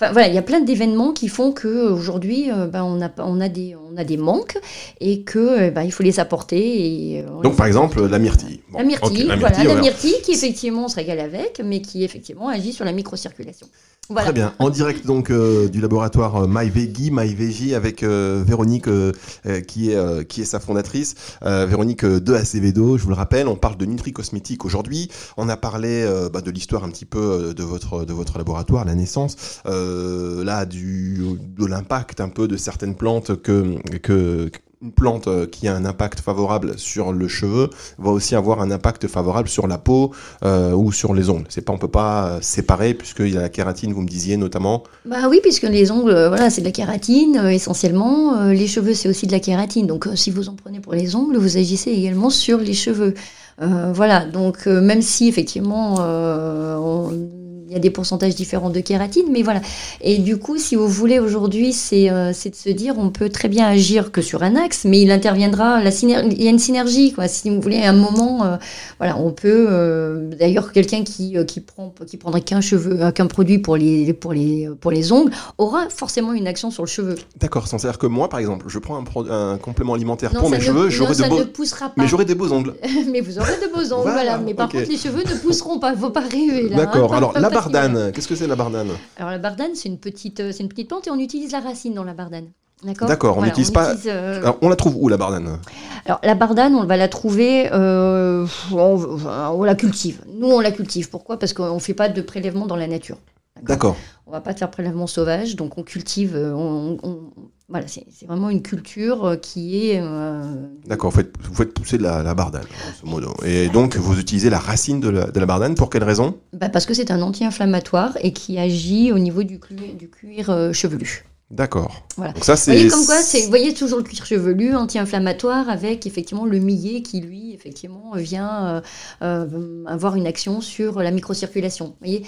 Enfin voilà, il y a plein d'événements qui font que aujourd'hui, euh, bah, on, a, pas- on, a des, on a des manques et que euh, bah, il faut les apporter. Et, euh, Donc les par exemple, la myrtille. Bon, la myrtille, la voilà, la myrtille qui effectivement on se régale avec, mais qui effectivement agit sur la microcirculation. Très bien. En direct donc euh, du laboratoire euh, MyVegi, MyVegi avec euh, Véronique euh, euh, qui est euh, qui est sa fondatrice, Véronique de Acevedo. Je vous le rappelle, on parle de Nutri Cosmétique aujourd'hui. On a parlé bah, de l'histoire un petit peu de votre de votre laboratoire, la naissance, là du de l'impact un peu de certaines plantes que que une plante euh, qui a un impact favorable sur le cheveu va aussi avoir un impact favorable sur la peau euh, ou sur les ongles. C'est pas, on peut pas euh, séparer puisqu'il y a la kératine, vous me disiez notamment. Bah oui, puisque les ongles, euh, voilà, c'est de la kératine euh, essentiellement. Euh, les cheveux, c'est aussi de la kératine. Donc, si vous en prenez pour les ongles, vous agissez également sur les cheveux. Voilà. Donc, même si effectivement, on- il y a des pourcentages différents de kératine, mais voilà. Et du coup, si vous voulez aujourd'hui, c'est euh, de se dire, on peut très bien agir que sur un axe, mais il interviendra. La il y a une synergie, quoi. Si vous voulez, à un moment, euh, voilà, on peut. euh, D'ailleurs, quelqu'un qui euh, qui prend qui prendrait qu'un cheveu, qu'un produit pour les pour les pour les ongles aura forcément une action sur le cheveu. D'accord, c'est-à-dire que moi, par exemple, je prends un, un complément alimentaire Non, pour mes ne- cheveux, j'aurai de ça beaux, ne poussera pas. mais j'aurai des beaux ongles. *laughs* mais vous aurez de beaux ongles, Voilà, voilà. Mais par contre, les cheveux ne pousseront pas. Faut pas rêver là. hein. D'accord. Alors pas- bardane, qu'est-ce que c'est la bardane Alors la bardane, c'est une petite, euh, c'est une petite plante et on utilise la racine dans la bardane. D'accord. D'accord, on Voilà, n'utilise pas- utilise, euh, Alors on la trouve où la bardane Alors la bardane, on va la trouver, euh, on, on la cultive. Nous, on la cultive. Pourquoi? Parce qu'on ne fait pas de prélèvement dans la nature. D'accord. On va pas faire prélèvement sauvage, donc on cultive. On, on- voilà, c'est c'est vraiment une culture euh, qui est. euh, D'accord, vous faites, vous faites pousser de la, la bardane, grosso modo. Et donc vous utilisez la racine de la, de la bardane pour quelle raison? Bah, parce que c'est un anti-inflammatoire et qui agit au niveau du, cuir euh, chevelu. D'accord. Voilà. Donc ça Vous voyez c'est. comme quoi, c'est, vous voyez toujours le cuir chevelu, anti-inflammatoire, avec effectivement le millet qui lui, effectivement, vient euh, avoir une action sur la microcirculation. Vous voyez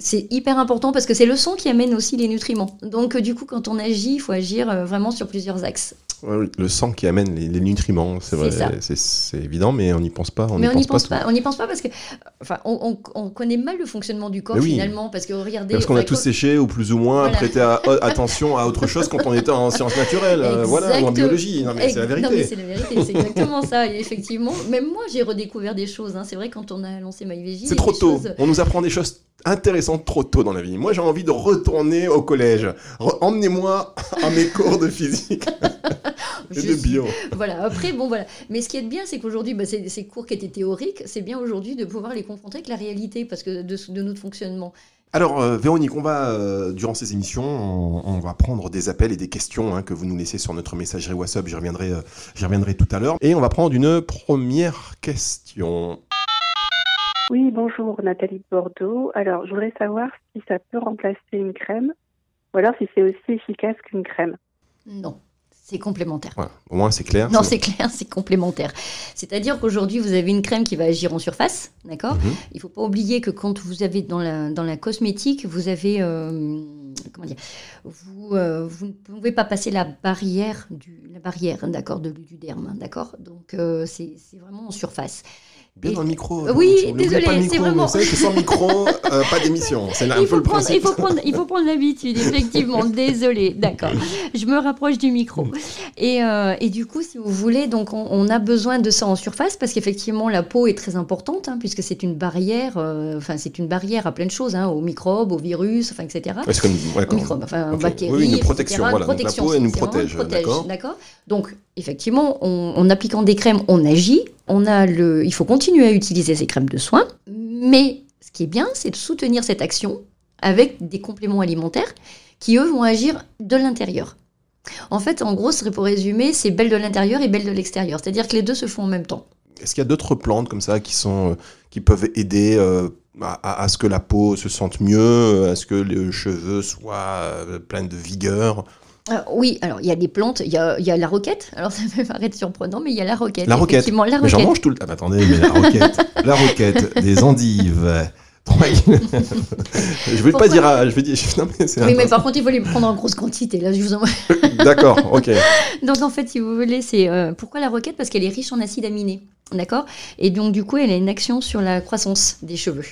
c'est hyper important parce que c'est le sang qui amène aussi les nutriments. Donc, euh, du coup, quand on agit, il faut agir euh, vraiment sur plusieurs axes. Le sang qui amène les, les nutriments, c'est vrai, c'est- évident, mais on n'y pense pas. On mais on n'y pense pas. On n'y pense pas parce que, enfin, on, on- on connaît mal le fonctionnement du corps oui. finalement, parce que regardez. Parce qu'on a tous séché ou plus ou moins Voilà. prêté à- euh, attention à autre chose quand on était en sciences naturelles, voilà, ou en biologie. Non mais c'est la vérité. c'est la vérité, c'est exactement ça. Et effectivement, même moi, j'ai redécouvert des choses. hein. C'est vrai, quand on a lancé MyVG. C'est trop tôt. On nous apprend des choses intéressantes trop tôt dans la vie. Moi, j'ai envie de retourner au collège. Emmenez-moi à mes *laughs* cours de physique *laughs* et de bio. Voilà, après, bon, voilà. Mais ce qui est bien, c'est qu'aujourd'hui, bah, ces, ces cours qui étaient théoriques, c'est bien aujourd'hui de pouvoir les confronter avec la réalité parce que de, de notre fonctionnement. Alors, euh, Véronique, on va, euh, durant ces émissions, on, on va prendre des appels et des questions hein, que vous nous laissez sur notre messagerie WhatsApp. J'y reviendrai, euh, j'y reviendrai tout à l'heure. Et on va prendre une première question. Oui, bonjour, Nathalie de Bordeaux. Alors, je voudrais savoir si ça peut remplacer une crème ou alors si c'est aussi efficace qu'une crème. Non, c'est complémentaire. Au moins, c'est clair. Non, c'est clair, c'est complémentaire. C'est-à-dire qu'aujourd'hui, vous avez une crème qui va agir en surface, d'accord Mhm. Il ne faut pas oublier que quand vous avez dans la, dans la cosmétique, vous avez. euh, comment dire vous, euh, vous ne pouvez pas passer la barrière, du, la barrière d'accord, de l'ududerme, hein, d'accord Donc, euh, c'est c'est vraiment en surface. Bien Et- dans le micro. Oui, désolé, c'est vraiment- Vous savez que sans micro, euh, pas d'émission. C'est un peu faut, le prendre, il, faut prendre, il faut prendre l'habitude, *laughs* effectivement. Désolée, d'accord. Je me rapproche du micro. Et, euh, et du coup, si vous voulez, donc on, on a besoin de ça en surface parce qu'effectivement, la peau est très importante, hein, puisque c'est une barrière, euh, enfin, c'est une barrière à plein de choses, hein, aux microbes, aux virus, enfin, etc. C'est comme, ouais, microbes, enfin, aux Ok. bactéries. Oui, une protection, Une voilà. Donc, la peau, elle nous c'est protège, d'accord. d'accord Donc, effectivement, on- en appliquant des crèmes, on agit. On a le, il faut continuer à utiliser ces crèmes de soins, mais ce qui est bien, c'est de soutenir cette action avec des compléments alimentaires qui, eux, vont agir de l'intérieur. En fait, en gros, pour résumer, c'est belle de l'intérieur et belle de l'extérieur. C'est-à-dire que les deux se font en même temps. Est-ce qu'il y a d'autres plantes comme ça qui, sont, euh, qui peuvent aider euh, à, ce que la peau se sente mieux, à ce que les cheveux soient euh, pleins de vigueur? Euh, oui, alors il y a des plantes, il y a, il y a la roquette. Alors *laughs* ça peut paraître surprenant, mais il y a la roquette. La roquette. Effectivement, la Mais j'en mange tout le temps. Ah, attendez, mais la roquette, *laughs* la roquette, des endives. *laughs* je vais pas dire. à- je vais dire. Non, mais c'est Oui, mais par contre, il faut les prendre en grosse quantité. Là, je vous en... D'accord, ok. Donc, en fait, si vous voulez, c'est euh, pourquoi la roquette? Parce qu'elle est riche en acides aminés, d'accord? Et donc, du coup, elle a une action sur la croissance des cheveux.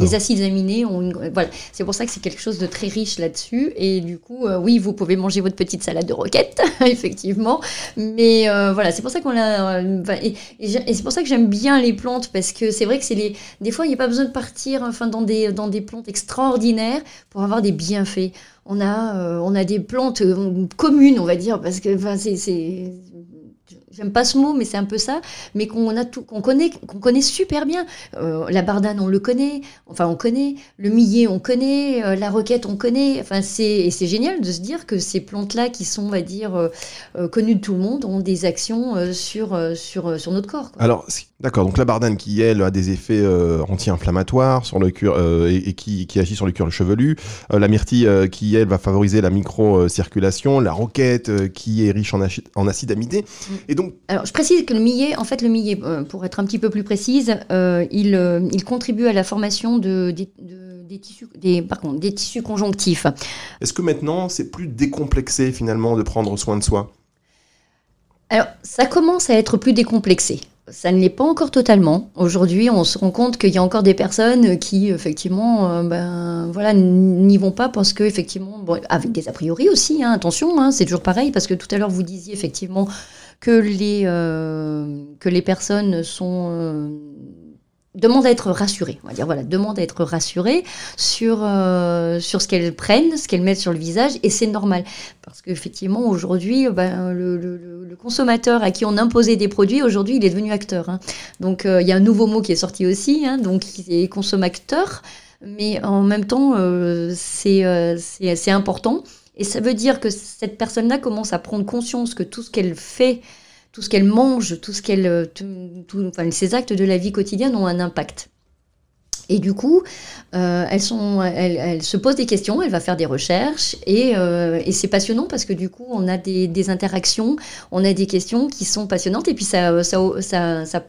Les acides aminés ont une... voilà, c'est pour ça que c'est quelque chose de très riche là-dessus. Et du coup, euh, oui, vous pouvez manger votre petite salade de roquette, *laughs* effectivement. Mais euh, voilà, c'est pour ça qu'on l'a. euh, et et c'est pour ça que j'aime bien les plantes parce que c'est vrai que c'est les. Des fois, il n'y a pas besoin de partir enfin dans des dans des plantes extraordinaires pour avoir des bienfaits. On a euh, on a des plantes euh, communes, on va dire, parce que enfin c'est c'est J'aime pas ce mot, mais c'est un peu ça. Mais qu'on a tout, qu'on connaît, qu'on connaît super bien. Euh, la bardane, on le connaît. Enfin, on connaît. Le millet, on connaît. Euh, la roquette, on connaît. Enfin, c'est et c'est génial de se dire que ces plantes-là, qui sont, on va dire, euh, euh, connues de tout le monde, ont des actions euh, sur euh, sur sur notre corps. Alors, d'accord, donc la bardane qui, elle, a des effets euh, anti-inflammatoires sur le cuir euh, et, et qui, qui agit sur le cuir chevelu. Euh, la myrtille qui, elle, va favoriser la micro-circulation. La roquette qui est riche en, en acides aminés. Et donc, Alors, je précise que le millet, en fait, le millet, pour être un petit peu plus précise, il, il contribue à la formation de, des- de- des tissus, des, par contre, des tissus conjonctifs. est-ce que maintenant, c'est plus décomplexé, finalement, de prendre soin de soi? Alors, ça commence à être plus décomplexé. Ça ne l'est pas encore totalement. Aujourd'hui, on se rend compte qu'il y a encore des personnes qui, effectivement, euh, ben, voilà, n'y vont pas parce que, effectivement, bon, avec des a priori aussi, hein, attention, hein, c'est toujours pareil, parce que tout à l'heure, vous disiez, effectivement, que les, euh, que les personnes sont... euh, demandent à être rassurées, on va dire, voilà, demandent à être rassurées sur, euh, sur ce qu'elles prennent, ce qu'elles mettent sur le visage, et c'est normal. Parce qu'effectivement, aujourd'hui, ben, le, consommateur à qui on imposait des produits, aujourd'hui, il est devenu acteur. hein. Donc, euh, il y a un nouveau mot qui est sorti aussi, hein, donc c'est consommateur, mais en même temps, euh, c'est- c'est important. Et ça veut dire que cette personne-là commence à prendre conscience que tout ce qu'elle fait, tout ce qu'elle mange, tout ce qu'elle, euh, enfin, actes de la vie quotidienne ont un impact. Et du coup, euh, elles, se posent des questions, elle va faire des recherches, et, euh, c'est passionnant parce que du coup, on a des, interactions, on a des questions qui sont passionnantes, et puis ça,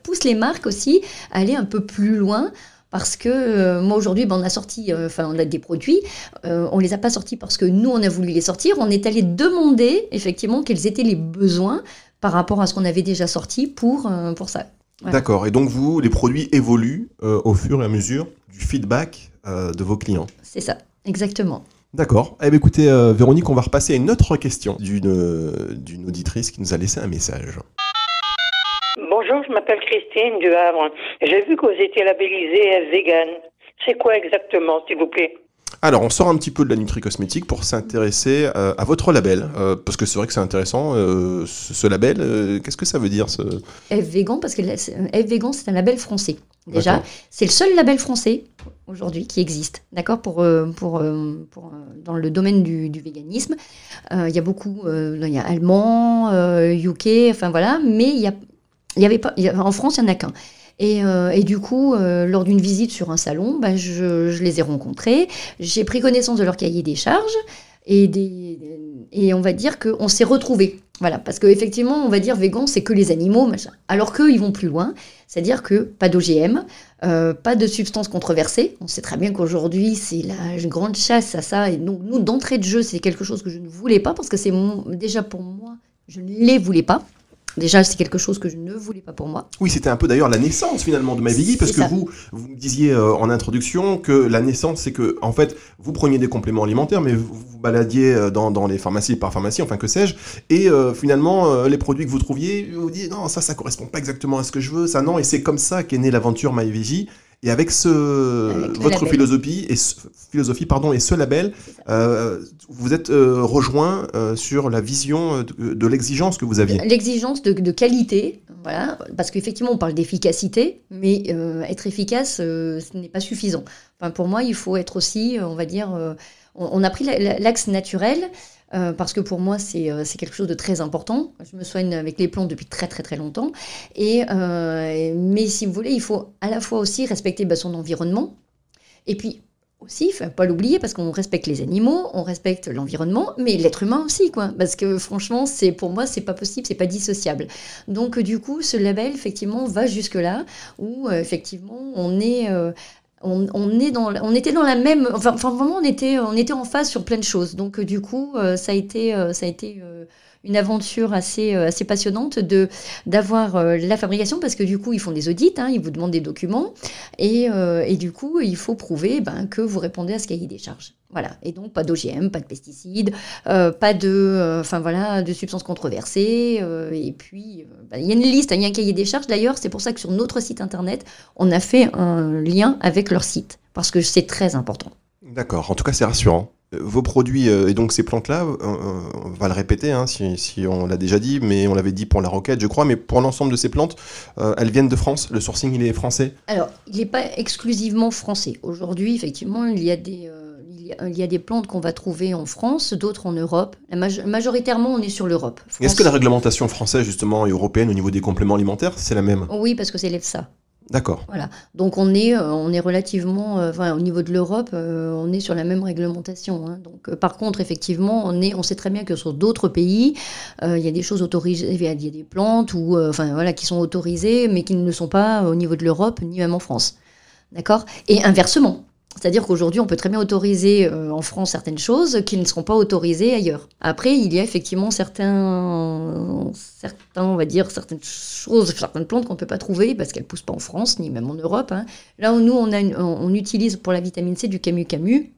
pousse les marques aussi à aller un peu plus loin Parce que euh, moi aujourd'hui, ben, on a sorti, on a des produits, euh, on les a pas sortis parce que nous on a voulu les sortir, on est allé demander effectivement quels étaient les besoins par rapport à ce qu'on avait déjà sorti pour, euh, pour ça. Voilà. D'accord. Et donc vous, les produits évoluent euh, au fur et à mesure du feedback euh, de vos clients. C'est ça, exactement. D'accord. Eh bien, écoutez, euh, Véronique, on va repasser à une autre question d'une d'une auditrice qui nous a laissé un message. Bonjour, je m'appelle Christine du Havre. J'ai vu que vous étiez labellisé vegan. C'est quoi exactement, s'il vous plaît? Alors, on sort un petit peu de la nutri-cosmétique pour s'intéresser euh, à votre label, euh, parce que c'est vrai que c'est intéressant. euh, ce, ce label, qu'est-ce que ça veut dire ce... F parce que F c'est un label français. Déjà, c'est le seul label français aujourd'hui qui existe, d'accord, pour, pour, pour, dans le domaine du, du véganisme. Il y a beaucoup, il y a allemand, UK, enfin voilà, mais il y a, y avait pas, y a- en France, il n'y en a qu'un. Et, euh, et du coup, euh, lors d'une visite sur un salon, bah, je, les ai rencontrés, j'ai pris connaissance de leur cahier des charges et, des, et on va dire qu'on s'est retrouvés. Voilà, parce qu'effectivement, on va dire végan, c'est que les animaux, machin. Alors qu'eux, ils vont plus loin, c'est-à-dire que pas d'OGM, euh, pas de substances controversées. On sait très bien qu'aujourd'hui, c'est la grande chasse à ça. Et donc, nous, d'entrée de jeu, c'est quelque chose que je ne voulais pas, parce que c'est déjà pour moi, je ne les voulais pas. Déjà, c'est quelque chose que je ne voulais pas pour moi. Oui, c'était un peu d'ailleurs la naissance finalement de MyViggy, parce que ça. vous, vous me disiez euh, en introduction que la naissance, c'est que en fait, vous preniez des compléments alimentaires, mais vous vous baladiez euh, dans, dans les pharmacies, par pharmacie, enfin que sais-je, et euh, finalement, euh, les produits que vous trouviez, vous vous dites non, ça, ça correspond pas exactement à ce que je veux, ça non, et c'est comme ça qu'est née l'aventure MyViggy. Et avec ce Avec votre label. philosophie et ce, philosophie pardon et ce label, euh, vous êtes euh, rejoint euh, sur la vision euh, de, de l'exigence que vous aviez. L'exigence de, de qualité, voilà, parce qu'effectivement, on parle d'efficacité, mais être efficace, ce n'est pas suffisant. Enfin, pour moi, il faut être aussi, on va dire, on, on a pris la- la- l'axe naturel. Euh, parce que pour moi, c'est euh, c'est quelque chose de très important. Je me soigne avec les plantes depuis très très très longtemps. Et, euh, mais si vous voulez, il faut à la fois aussi respecter bah, son environnement. Et puis aussi, il faut pas l'oublier, parce qu'on respecte les animaux, on respecte l'environnement, mais l'être humain aussi, quoi. Parce que franchement, pour moi, c'est pas possible, c'est pas dissociable. Donc du coup, ce label, effectivement, va jusque là, où effectivement, on est on, on est dans, on était dans la même, enfin, enfin, vraiment on était, on était en phase sur plein de choses. Donc euh, du coup, euh, ça a été, euh, ça a été une aventure assez, euh, assez passionnante de d'avoir euh, la fabrication parce que du coup ils font des audits, hein, ils vous demandent des documents et, euh, et du coup il faut prouver ben, que vous répondez à ce cahier des charges. Voilà. Et donc pas d'OGM, pas de pesticides, pas de, voilà, de substances controversées. et puis ben, il y a une liste, il y a un cahier des charges. D'ailleurs, c'est pour ça que sur notre site internet, on a fait un lien avec leur site parce que c'est très important. D'accord, en tout cas c'est rassurant. Vos produits euh, et donc ces plantes-là, euh, euh, on va le répéter hein, si, si on l'a déjà dit, mais on l'avait dit pour la roquette, je crois, mais pour l'ensemble de ces plantes, euh, elles viennent de France. Le sourcing il est français? Alors, il n'est pas exclusivement français. Aujourd'hui, effectivement, il y a des, euh, il y a, il y a des plantes qu'on va trouver en France, d'autres en Europe. Majoritairement, on est sur l'Europe. Est-ce que la réglementation française justement et européenne au niveau des compléments alimentaires, c'est la même? Oui, parce que c'est l'EFSA. D'accord. Voilà. Donc on est, euh, on est relativement, euh, au niveau de l'Europe, euh, on est sur la même réglementation. hein. Donc, par contre, effectivement, on sait très bien que sur d'autres pays, il y a des choses autorisées, il y a des plantes ou, enfin voilà, qui sont autorisées, mais qui ne le sont pas au niveau de l'Europe ni même en France. D'accord? Et inversement. C'est-à-dire qu'aujourd'hui, on peut très bien autoriser euh, en France certaines choses qui ne seront pas autorisées ailleurs. Après, il y a effectivement certains, certains on va dire, certaines choses, certaines plantes qu'on ne peut pas trouver parce qu'elles ne poussent pas en France, ni même en Europe. hein. Là où nous, on, a une- on, utilise pour la vitamine C du camu-camu,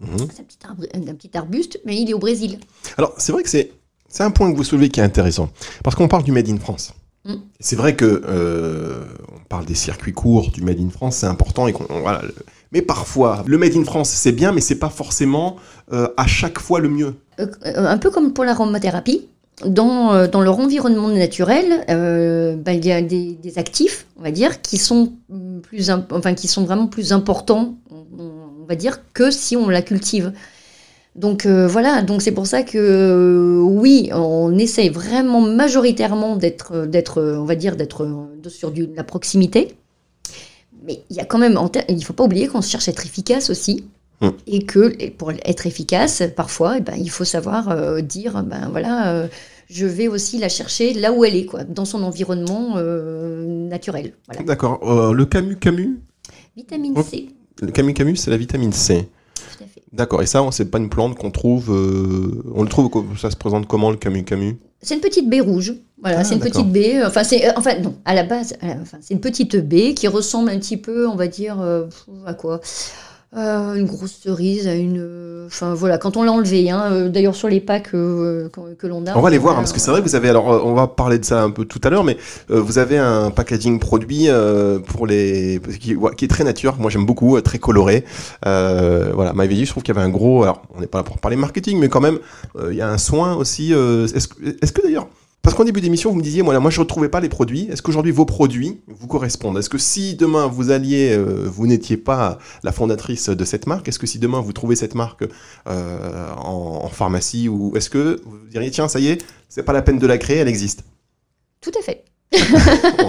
Mhm. c'est un petit, arbre- un petit arbuste, mais il est au Brésil. Alors c'est vrai que c'est c'est un point que vous soulevez qui est intéressant parce qu'on parle du made in France. Mm. C'est vrai que euh, on parle des circuits courts du made in France, c'est important et qu'on voilà. Mais parfois, le made in France c'est bien, mais c'est pas forcément euh, à chaque fois le mieux. Euh, euh, un peu comme pour l'aromathérapie, dans, dans leur environnement naturel, ben, il y a des, actifs, on va dire, qui sont, plus enfin, qui sont vraiment plus importants, on, va dire, que si on la cultive. Donc voilà, donc c'est pour ça que oui, on essaye vraiment majoritairement d'être, d'être, on va dire, d'être sur la proximité. Mais il y a quand même, il faut pas oublier qu'on cherche à être efficace aussi. Mm. Et que pour être efficace, parfois, eh ben, il faut savoir euh, dire, ben voilà, euh, je vais aussi la chercher là où elle est, quoi, dans son environnement euh, naturel. Voilà. D'accord. Le Camus Camus Vitamine. C. Le camu camu, c'est la vitamine C. D'accord. Et ça, c'est pas une plante qu'on trouve. euh, on le trouve. Ça se présente comment le camu camu? C'est une petite baie rouge. Voilà, Ah, c'est une petite baie. euh, Enfin, c'est euh, enfin non, à la base, enfin, c'est une petite baie qui ressemble un petit peu, on va dire, euh, à quoi? Euh, Une grosse cerise, une. euh, Enfin voilà, quand on l'a enlevé. Hein, euh, D'ailleurs sur les packs que, que l'on a. On va les voir, hein, parce que c'est vrai que vous avez, alors on va parler de ça un peu tout à l'heure, mais euh, vous avez un packaging produit euh, pour les, qui, qui est très nature, moi j'aime beaucoup, très coloré. Voilà, MyVeggie, je trouve qu'il y avait un gros, alors on n'est pas là pour parler marketing, mais quand même, il y a un soin aussi. est-ce que d'ailleurs, parce qu'en début d'émission, vous me disiez, voilà, moi je ne retrouvais pas les produits, est-ce qu'aujourd'hui vos produits vous correspondent? Est-ce que si demain vous alliez, euh, vous n'étiez pas la fondatrice de cette marque, est-ce que si demain vous trouvez cette marque euh, en, en pharmacie ou est-ce que vous diriez tiens ça y est c'est pas la peine de la créer elle existe? Tout à fait.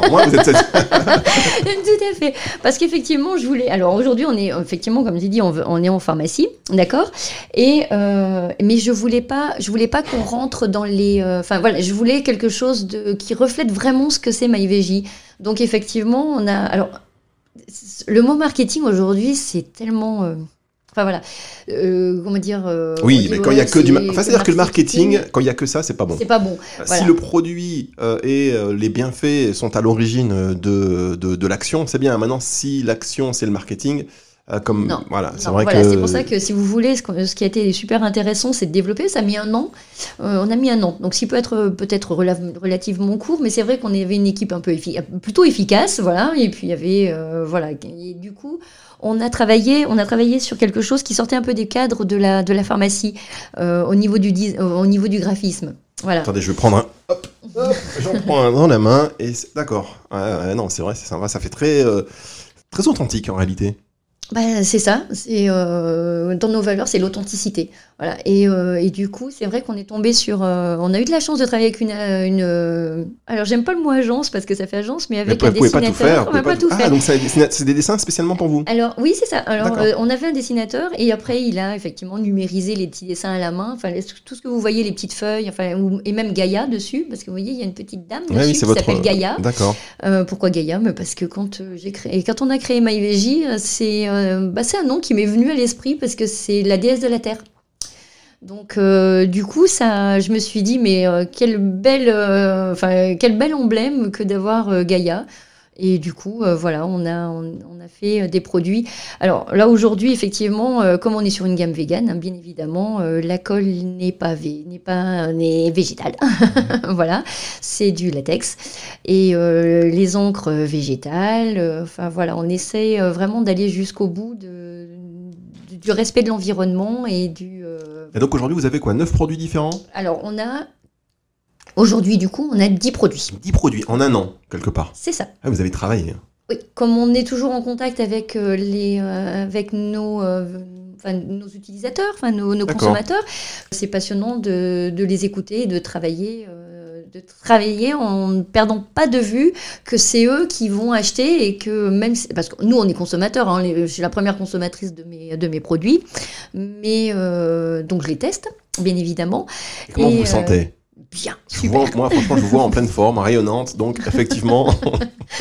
Moins, vous êtes. *laughs* Tout à fait. Parce qu'effectivement, je voulais. Alors aujourd'hui, on est effectivement, comme tu dis, on, on est en pharmacie, d'accord? Et euh, mais je voulais pas, je voulais pas qu'on rentre dans les. euh, Enfin voilà, je voulais quelque chose de qui reflète vraiment ce que c'est MyVeggie. Donc effectivement, on a. Alors le mot marketing aujourd'hui, c'est tellement. euh, Enfin voilà, Euh, comment dire. euh, oui mais quand il y a que du ma- enfin c'est à dire que le marketing quand il y a que ça c'est pas bon c'est pas bon. si voilà. le produit euh, et euh, les bienfaits sont à l'origine de, de, de l'action c'est bien maintenant si l'action c'est le marketing euh, comme Non, voilà c'est vrai voilà, que c'est pour ça que si vous voulez, ce, qui a été super intéressant, c'est de développer. Ça a mis un an. Euh, on a mis un an. Donc, ce qui peut être euh, peut-être rela- relativement court, mais c'est vrai qu'on avait une équipe un peu effi- plutôt efficace, voilà. Et puis il y avait, euh, voilà. Et du coup, on a travaillé, on a travaillé sur quelque chose qui sortait un peu des cadres de la de la pharmacie au niveau du au niveau du graphisme. Voilà. attendez je vais prendre un hop, hop, j'en prends un dans la main et d'accord non c'est vrai c'est sympa ça fait très très authentique en réalité Bah, c'est ça, c'est euh, dans nos valeurs, c'est l'authenticité. Voilà. Et, euh, et du coup, c'est vrai qu'on est tombé sur. euh, on a eu de la chance de travailler avec une. une alors, j'aime pas le mot agence parce que ça fait agence, mais mais avec vous un pouvez pas tout dessinateur. faire on va pas tout ah faire. donc c'est des- dessins spécialement pour vous Alors oui, c'est ça. Alors on avait un dessinateur et après il a effectivement numérisé les petits dessins à la main. Enfin tout ce que vous voyez, les petites feuilles, enfin et même Gaïa dessus, parce que vous voyez il y a une petite dame Ouais, dessus oui, qui votre s'appelle Gaïa. d'accord pourquoi Gaïa? Mais Parce que quand, j'ai créé, quand on a créé euh, c'est euh, bah, c'est un nom qui m'est venu à l'esprit parce que c'est la déesse de la terre. Donc euh, du coup, ça, je me suis dit mais euh, quel bel, emblème que d'avoir Gaïa. Et du coup, euh, voilà, on a, on, on a fait euh, des produits. Alors là, aujourd'hui, effectivement, euh, comme on est sur une gamme végane, hein, bien évidemment, euh, la colle n'est pas, n'est pas n'est végétale. *laughs* voilà, c'est du latex. Et les encres végétales. Enfin, voilà, on essaie vraiment d'aller jusqu'au bout de, du, respect de l'environnement et du. et donc aujourd'hui vous avez quoi? 9 produits différents? Alors, on a. Aujourd'hui, du coup, on a 10 produits. 10 produits en un an quelque part C'est ça. ah, vous avez travaillé. Oui, comme on est toujours en contact avec, euh, les, euh, avec nos, euh, enfin, nos utilisateurs, enfin, nos, consommateurs, c'est passionnant de, de les écouter et de travailler, de travailler en ne perdant pas de vue que c'est eux qui vont acheter et que même si- parce que nous on est consommateurs, hein, je suis la première consommatrice de mes, de mes produits, mais donc je les teste bien évidemment. Et comment Et, vous vous sentez? Bien, Je vois- moi, franchement, je vous vois en pleine forme, rayonnante. Donc, *laughs* effectivement,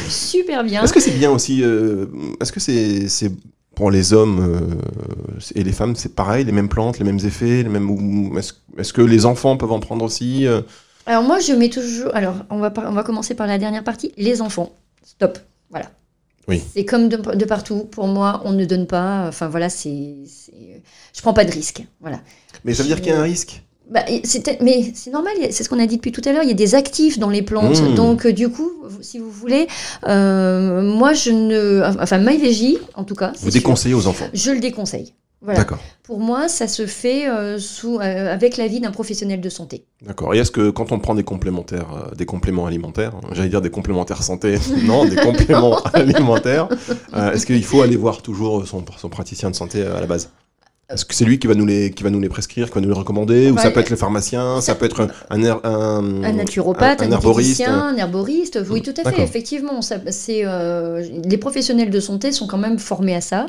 super bien. est-ce que c'est bien aussi euh, Est-ce que c'est pour les hommes euh, et les femmes, c'est pareil, les mêmes plantes, les mêmes effets, les mêmes. Est-ce que les enfants peuvent en prendre aussi euh? Alors moi, je mets toujours. Alors, on va, par- on va commencer par la dernière partie. Les enfants. Stop. Voilà. Oui. C'est comme de, de partout. Pour moi, on ne donne pas. Enfin voilà, c'est. Je prends pas de risque. Voilà. Mais ça veut dire qu'il y a un risque? Bah, mais c'est normal, c'est ce qu'on a dit depuis tout à l'heure, il y a des actifs dans les plantes. Mmh. Donc, euh, du coup, si vous voulez, euh, moi, je ne. Enfin, MyVeggie, en tout cas. Vous sûr, déconseillez aux enfants. Je le déconseille. Voilà. Pour moi, ça se fait euh, sous, euh, avec l'avis d'un professionnel de santé. D'accord. Et est-ce que quand on prend des complémentaires, euh, des compléments alimentaires, j'allais dire des complémentaires santé, *laughs* non, des compléments *laughs* alimentaires, est-ce qu'il faut aller voir toujours son, son praticien de santé à la base? Est-ce que c'est lui qui va nous les, qui va nous les prescrire, qui va nous les recommander, ou Bah, ça peut être le pharmacien, ça, ça- peut être un, un, her- un- Un naturopathe, un, herboriste. un herboriste, oui, tout à fait, effectivement. Ça, euh, les professionnels de santé sont quand même formés à ça.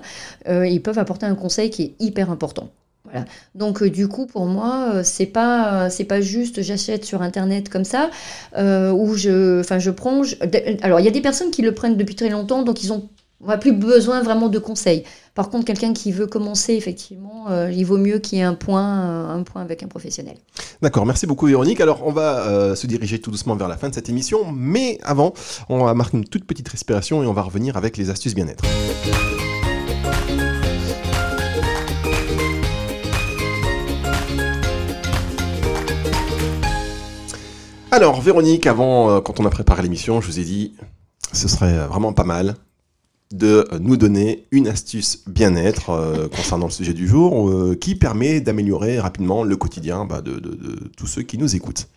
Euh, ils peuvent apporter un conseil qui est hyper important. Voilà. Donc euh, du coup pour moi euh, c'est pas euh, c'est pas juste j'achète sur internet comme ça euh, où je enfin je prends je- alors il y a des personnes qui le prennent depuis très longtemps donc ils ont On n'a plus besoin vraiment de conseils. Par contre, quelqu'un qui veut commencer, effectivement, euh, il vaut mieux qu'il y ait un point, euh, un point avec un professionnel. D'accord, merci beaucoup Véronique. Alors on va euh, se diriger tout doucement vers la fin de cette émission, mais avant, on va marquer une toute petite respiration et on va revenir avec les astuces bien-être. Alors Véronique, avant, quand on a préparé l'émission, je vous ai dit, ce serait vraiment pas mal de nous donner une astuce bien-être euh, concernant le sujet du jour euh, qui permet d'améliorer rapidement le quotidien bah, de, tous ceux qui nous écoutent.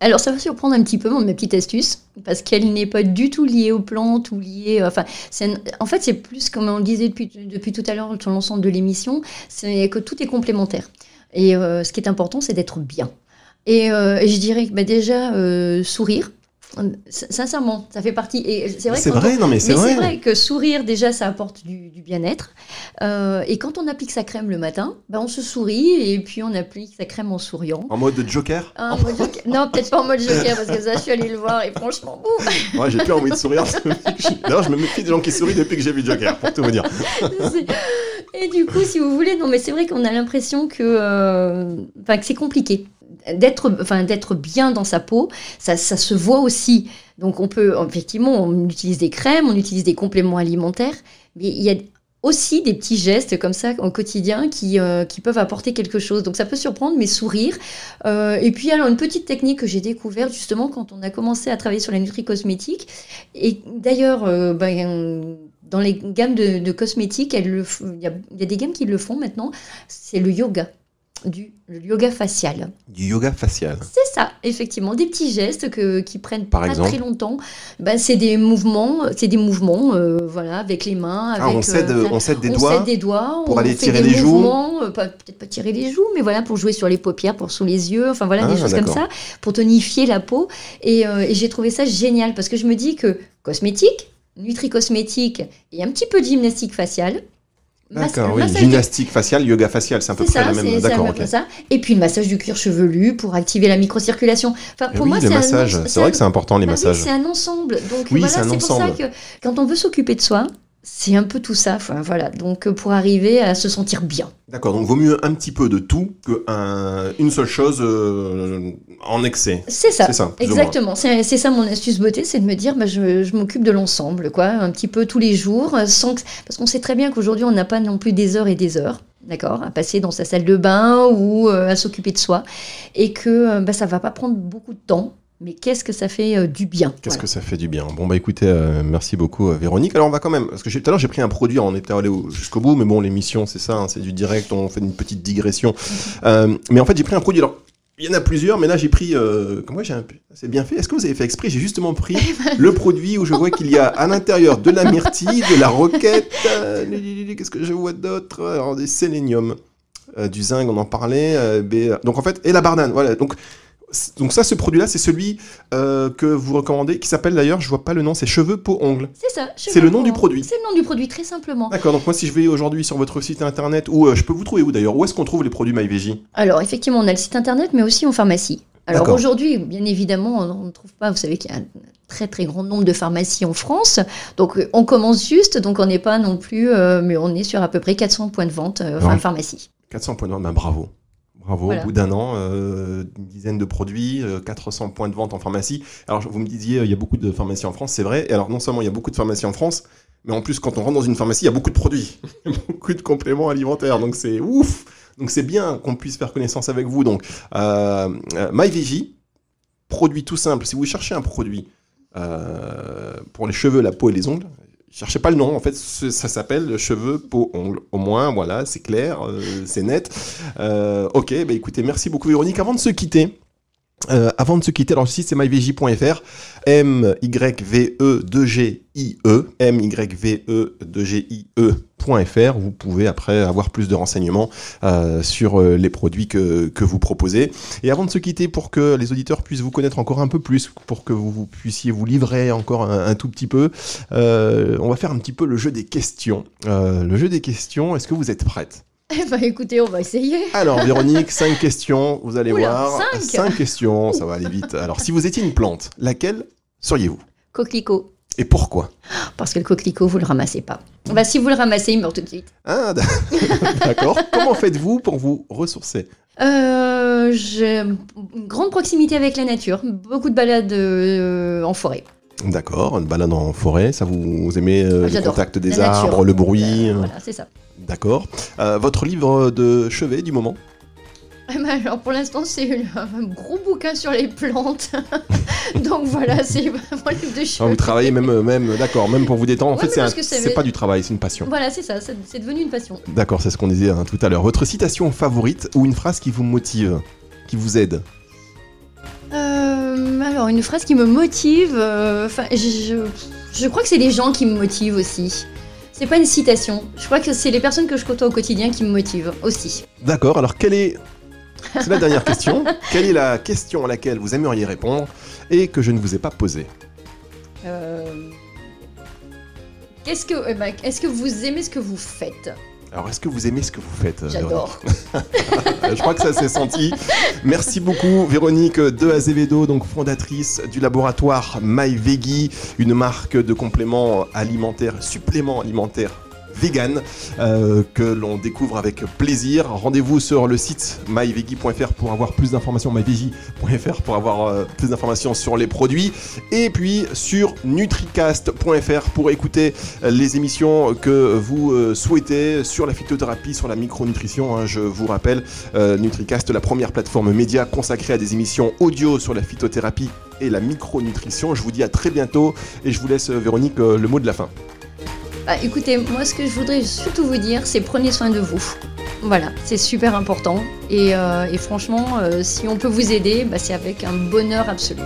Alors, ça va surprendre un petit peu, ma petite astuce, parce qu'elle n'est pas du tout liée aux plantes ou liée. euh, en fait, c'est plus, comme on le disait depuis, depuis tout à l'heure sur l'ensemble de l'émission, c'est que tout est complémentaire. Et ce qui est important, c'est d'être bien. Et, je dirais bah, déjà, sourire. Sincèrement, ça fait partie. Et c'est vrai, C'est vrai, on- non, mais c'est vrai. que sourire, déjà, ça apporte du, du bien-être. Euh, et quand on applique sa crème le matin, bah, on se sourit et puis on applique sa crème en souriant. En mode Joker Ah, en mode joker. Non, peut-être pas en mode joker, parce que ça, je suis allée le voir et franchement, ouh, Ouais, j'ai plus envie de sourire. *laughs* D'ailleurs, je me méfie des gens qui sourient depuis que j'ai vu Joker, pour tout vous dire. Et du coup, si vous voulez, non, mais c'est vrai qu'on a l'impression que, euh, enfin, que c'est compliqué. D'être, enfin, d'être bien dans sa peau, ça, ça se voit aussi. Donc, on peut, effectivement, on utilise des crèmes, on utilise des compléments alimentaires, mais il y a aussi des petits gestes comme ça au quotidien qui, euh, qui peuvent apporter quelque chose. Donc ça peut surprendre, mais sourire. Euh, et puis alors une petite technique que j'ai découverte justement quand on a commencé à travailler sur la nutri-cosmétique. Et d'ailleurs, euh, ben, dans les gammes de, de cosmétiques, il y a des gammes qui le font maintenant. C'est le yoga, du yoga facial. Du yoga facial. C'est ça, effectivement, des petits gestes que, qui prennent Par pas exemple très longtemps. Ben, c'est des mouvements, c'est des mouvements, euh, voilà, avec les mains. Avec, Ah, on s'aide, euh, on s'aide des on doigts des doigts pour on aller tirer des les joues. euh, peut-être pas tirer les joues, mais voilà, pour jouer sur les paupières, pour sous les yeux, enfin voilà, Ah, des choses comme ça, pour tonifier la peau. Et, et j'ai trouvé ça génial parce que je me dis que cosmétique, nutri-cosmétique et un petit peu de gymnastique faciale. D'accord, oui. massage Gymnastique faciale, yoga facial, c'est à peu près ça, la même. D'accord, à ok. peu près ça. Et puis le massage du cuir chevelu pour activer la microcirculation. Enfin, Et pour oui, moi, c'est un vrai un- que c'est important les bah oui, massages. c'est un ensemble. Donc Oui, voilà, c'est un c'est pour ça que quand on veut s'occuper de soi, c'est un peu tout ça. Enfin, voilà. Donc euh, pour arriver à se sentir bien. D'accord, donc vaut mieux un petit peu de tout que un- une seule chose euh, en excès. C'est ça. C'est ça. Exactement. C'est ça mon astuce beauté, c'est de me dire, bah, je, je m'occupe de l'ensemble, quoi, un petit peu tous les jours, euh, sans que- parce qu'on sait très bien qu'aujourd'hui on n'a pas non plus des heures et des heures. D'accord, à passer dans sa salle de bain ou à s'occuper de soi, et que bah, ça va pas prendre beaucoup de temps, mais qu'est-ce que ça fait euh, du bien? Qu'est-ce Voilà. que ça fait du bien? Bon bah écoutez, euh, merci beaucoup euh, Véronique. Alors on va quand même, parce que tout à l'heure j'ai pris un produit, on était allé au- jusqu'au bout, mais bon l'émission c'est ça, hein, c'est du direct, on fait une petite digression. Mm-hmm. Euh, mais en fait j'ai pris un produit, alors il y en a plusieurs, mais là j'ai pris, comme moi j'ai un, c'est bien fait? Est-ce que vous avez fait exprès? J'ai justement pris *laughs* le produit où je vois qu'il y a à l'intérieur de la myrtille, de la roquette, qu'est-ce que je vois d'autre? Alors des sélénium, du zinc, on en parlait. mais, donc en fait, et la bardane, voilà. Donc donc ça, ce produit-là, c'est celui euh, que vous recommandez, qui s'appelle d'ailleurs, je vois pas le nom, c'est cheveux, peau, ongles. C'est ça. C'est le nom du produit. C'est le nom du produit, très simplement. D'accord, donc moi si je vais aujourd'hui sur votre site internet, ou euh, je peux vous trouver où d'ailleurs? Où est-ce qu'on trouve les produits MyVG Alors, effectivement, on a le site internet, mais aussi en pharmacie. Alors aujourd'hui, bien évidemment, on ne trouve pas, vous savez qu'il y a un très très grand nombre de pharmacies en France. Donc euh, on commence juste, donc on n'est pas non plus, euh, mais on est sur à peu près 400 points de vente, enfin pharmacie. 400 points de vente, ben bravo. Bravo, Voilà. au bout d'un an, euh, une dizaine de produits, euh, 400 points de vente en pharmacie. Alors vous me disiez, euh, il y a beaucoup de pharmacies en France, c'est vrai. Et alors non seulement il y a beaucoup de pharmacies en France, mais en plus quand on rentre dans une pharmacie, il y a beaucoup de produits, *laughs* beaucoup de compléments alimentaires. Donc c'est ouf. Donc c'est bien qu'on puisse faire connaissance avec vous. Donc euh, euh, MyVG, produit tout simple. Si vous cherchez un produit pour les cheveux, la peau et les ongles, cherchez pas le nom. En fait, ça s'appelle cheveux, peau, ongles. Au moins, voilà, c'est clair, euh, c'est net. Euh, ok, bah écoutez, merci beaucoup Véronique. Avant de se quitter, euh, avant de se quitter, alors le c'est myvj.fr, m y v e 2 g i e, m y v e 2 g i e.fr. Vous pouvez après avoir plus de renseignements euh, sur euh, les produits que, que vous proposez. Et avant de se quitter, pour que les auditeurs puissent vous connaître encore un peu plus, pour que vous, puissiez vous livrer encore un, tout petit peu, on va faire un petit peu le jeu des questions. Le jeu des questions, est-ce que vous êtes prête Eh ben, écoutez, on va essayer. alors, Véronique, cinq questions, vous allez Oula, voir. cinq questions, ça va aller vite. Alors, si vous étiez une plante, laquelle seriez-vous? Coquelicot. Et pourquoi? Parce que le coquelicot, vous le ramassez pas. Bah, si vous le ramassez, il meurt tout de suite. Ah, *laughs* d'accord. Comment faites-vous pour vous ressourcer? Euh, J'ai une grande proximité avec la nature, beaucoup de balades euh, en forêt. D'accord, une balade en forêt, ça vous, vous aimez euh, le J'adore. contact des La nature. arbres, le bruit Euh, euh, voilà, c'est ça. D'accord. Votre livre de chevet du moment *laughs* Eh ben alors pour l'instant c'est le- un gros bouquin sur les plantes. *laughs* Donc voilà, c'est le livre de Ah, chevet. Vous travaillez même, même d'accord, même pour vous détendre. En Ouais, fait, c'est pas du travail, c'est une passion. Voilà, c'est ça, c'est c'est devenu une passion. D'accord, c'est ce qu'on disait hein, tout à l'heure. Votre citation favorite ou une phrase qui vous motive, qui vous aide? Alors une phrase qui me motive, euh, enfin je, je, crois que c'est les gens qui me motivent aussi. C'est pas une citation, je crois que c'est les personnes que je côtoie au quotidien qui me motivent aussi. D'accord, alors quelle est. C'est la dernière question. *laughs* Quelle est la question à laquelle vous aimeriez répondre et que je ne vous ai pas posée Euh, Qu'est-ce que, eh ben, est-ce que vous aimez ce que vous faites? Alors, est-ce que vous aimez ce que vous faites euh, J'adore. *laughs* Je crois que ça s'est senti. Merci beaucoup Véronique de Azevedo, donc fondatrice du laboratoire MyVeggie, une marque de compléments alimentaires, suppléments alimentaires vegan euh, que l'on découvre avec plaisir. Rendez-vous sur le site myveggie.fr pour avoir plus d'informations, myveggie.fr pour avoir euh, plus d'informations sur les produits et puis sur nutricast.fr pour écouter les émissions que vous euh, souhaitez sur la phytothérapie, sur la micronutrition. hein. je vous rappelle, euh, Nutricast, la première plateforme média consacrée à des émissions audio sur la phytothérapie et la micronutrition. Je vous dis à très bientôt et je vous laisse, euh, Véronique, euh, le mot de la fin. Bah, écoutez, moi ce que je voudrais surtout vous dire, c'est prenez soin de vous. Voilà, c'est super important. Et, euh, franchement, euh, si on peut vous aider, bah, c'est avec un bonheur absolu.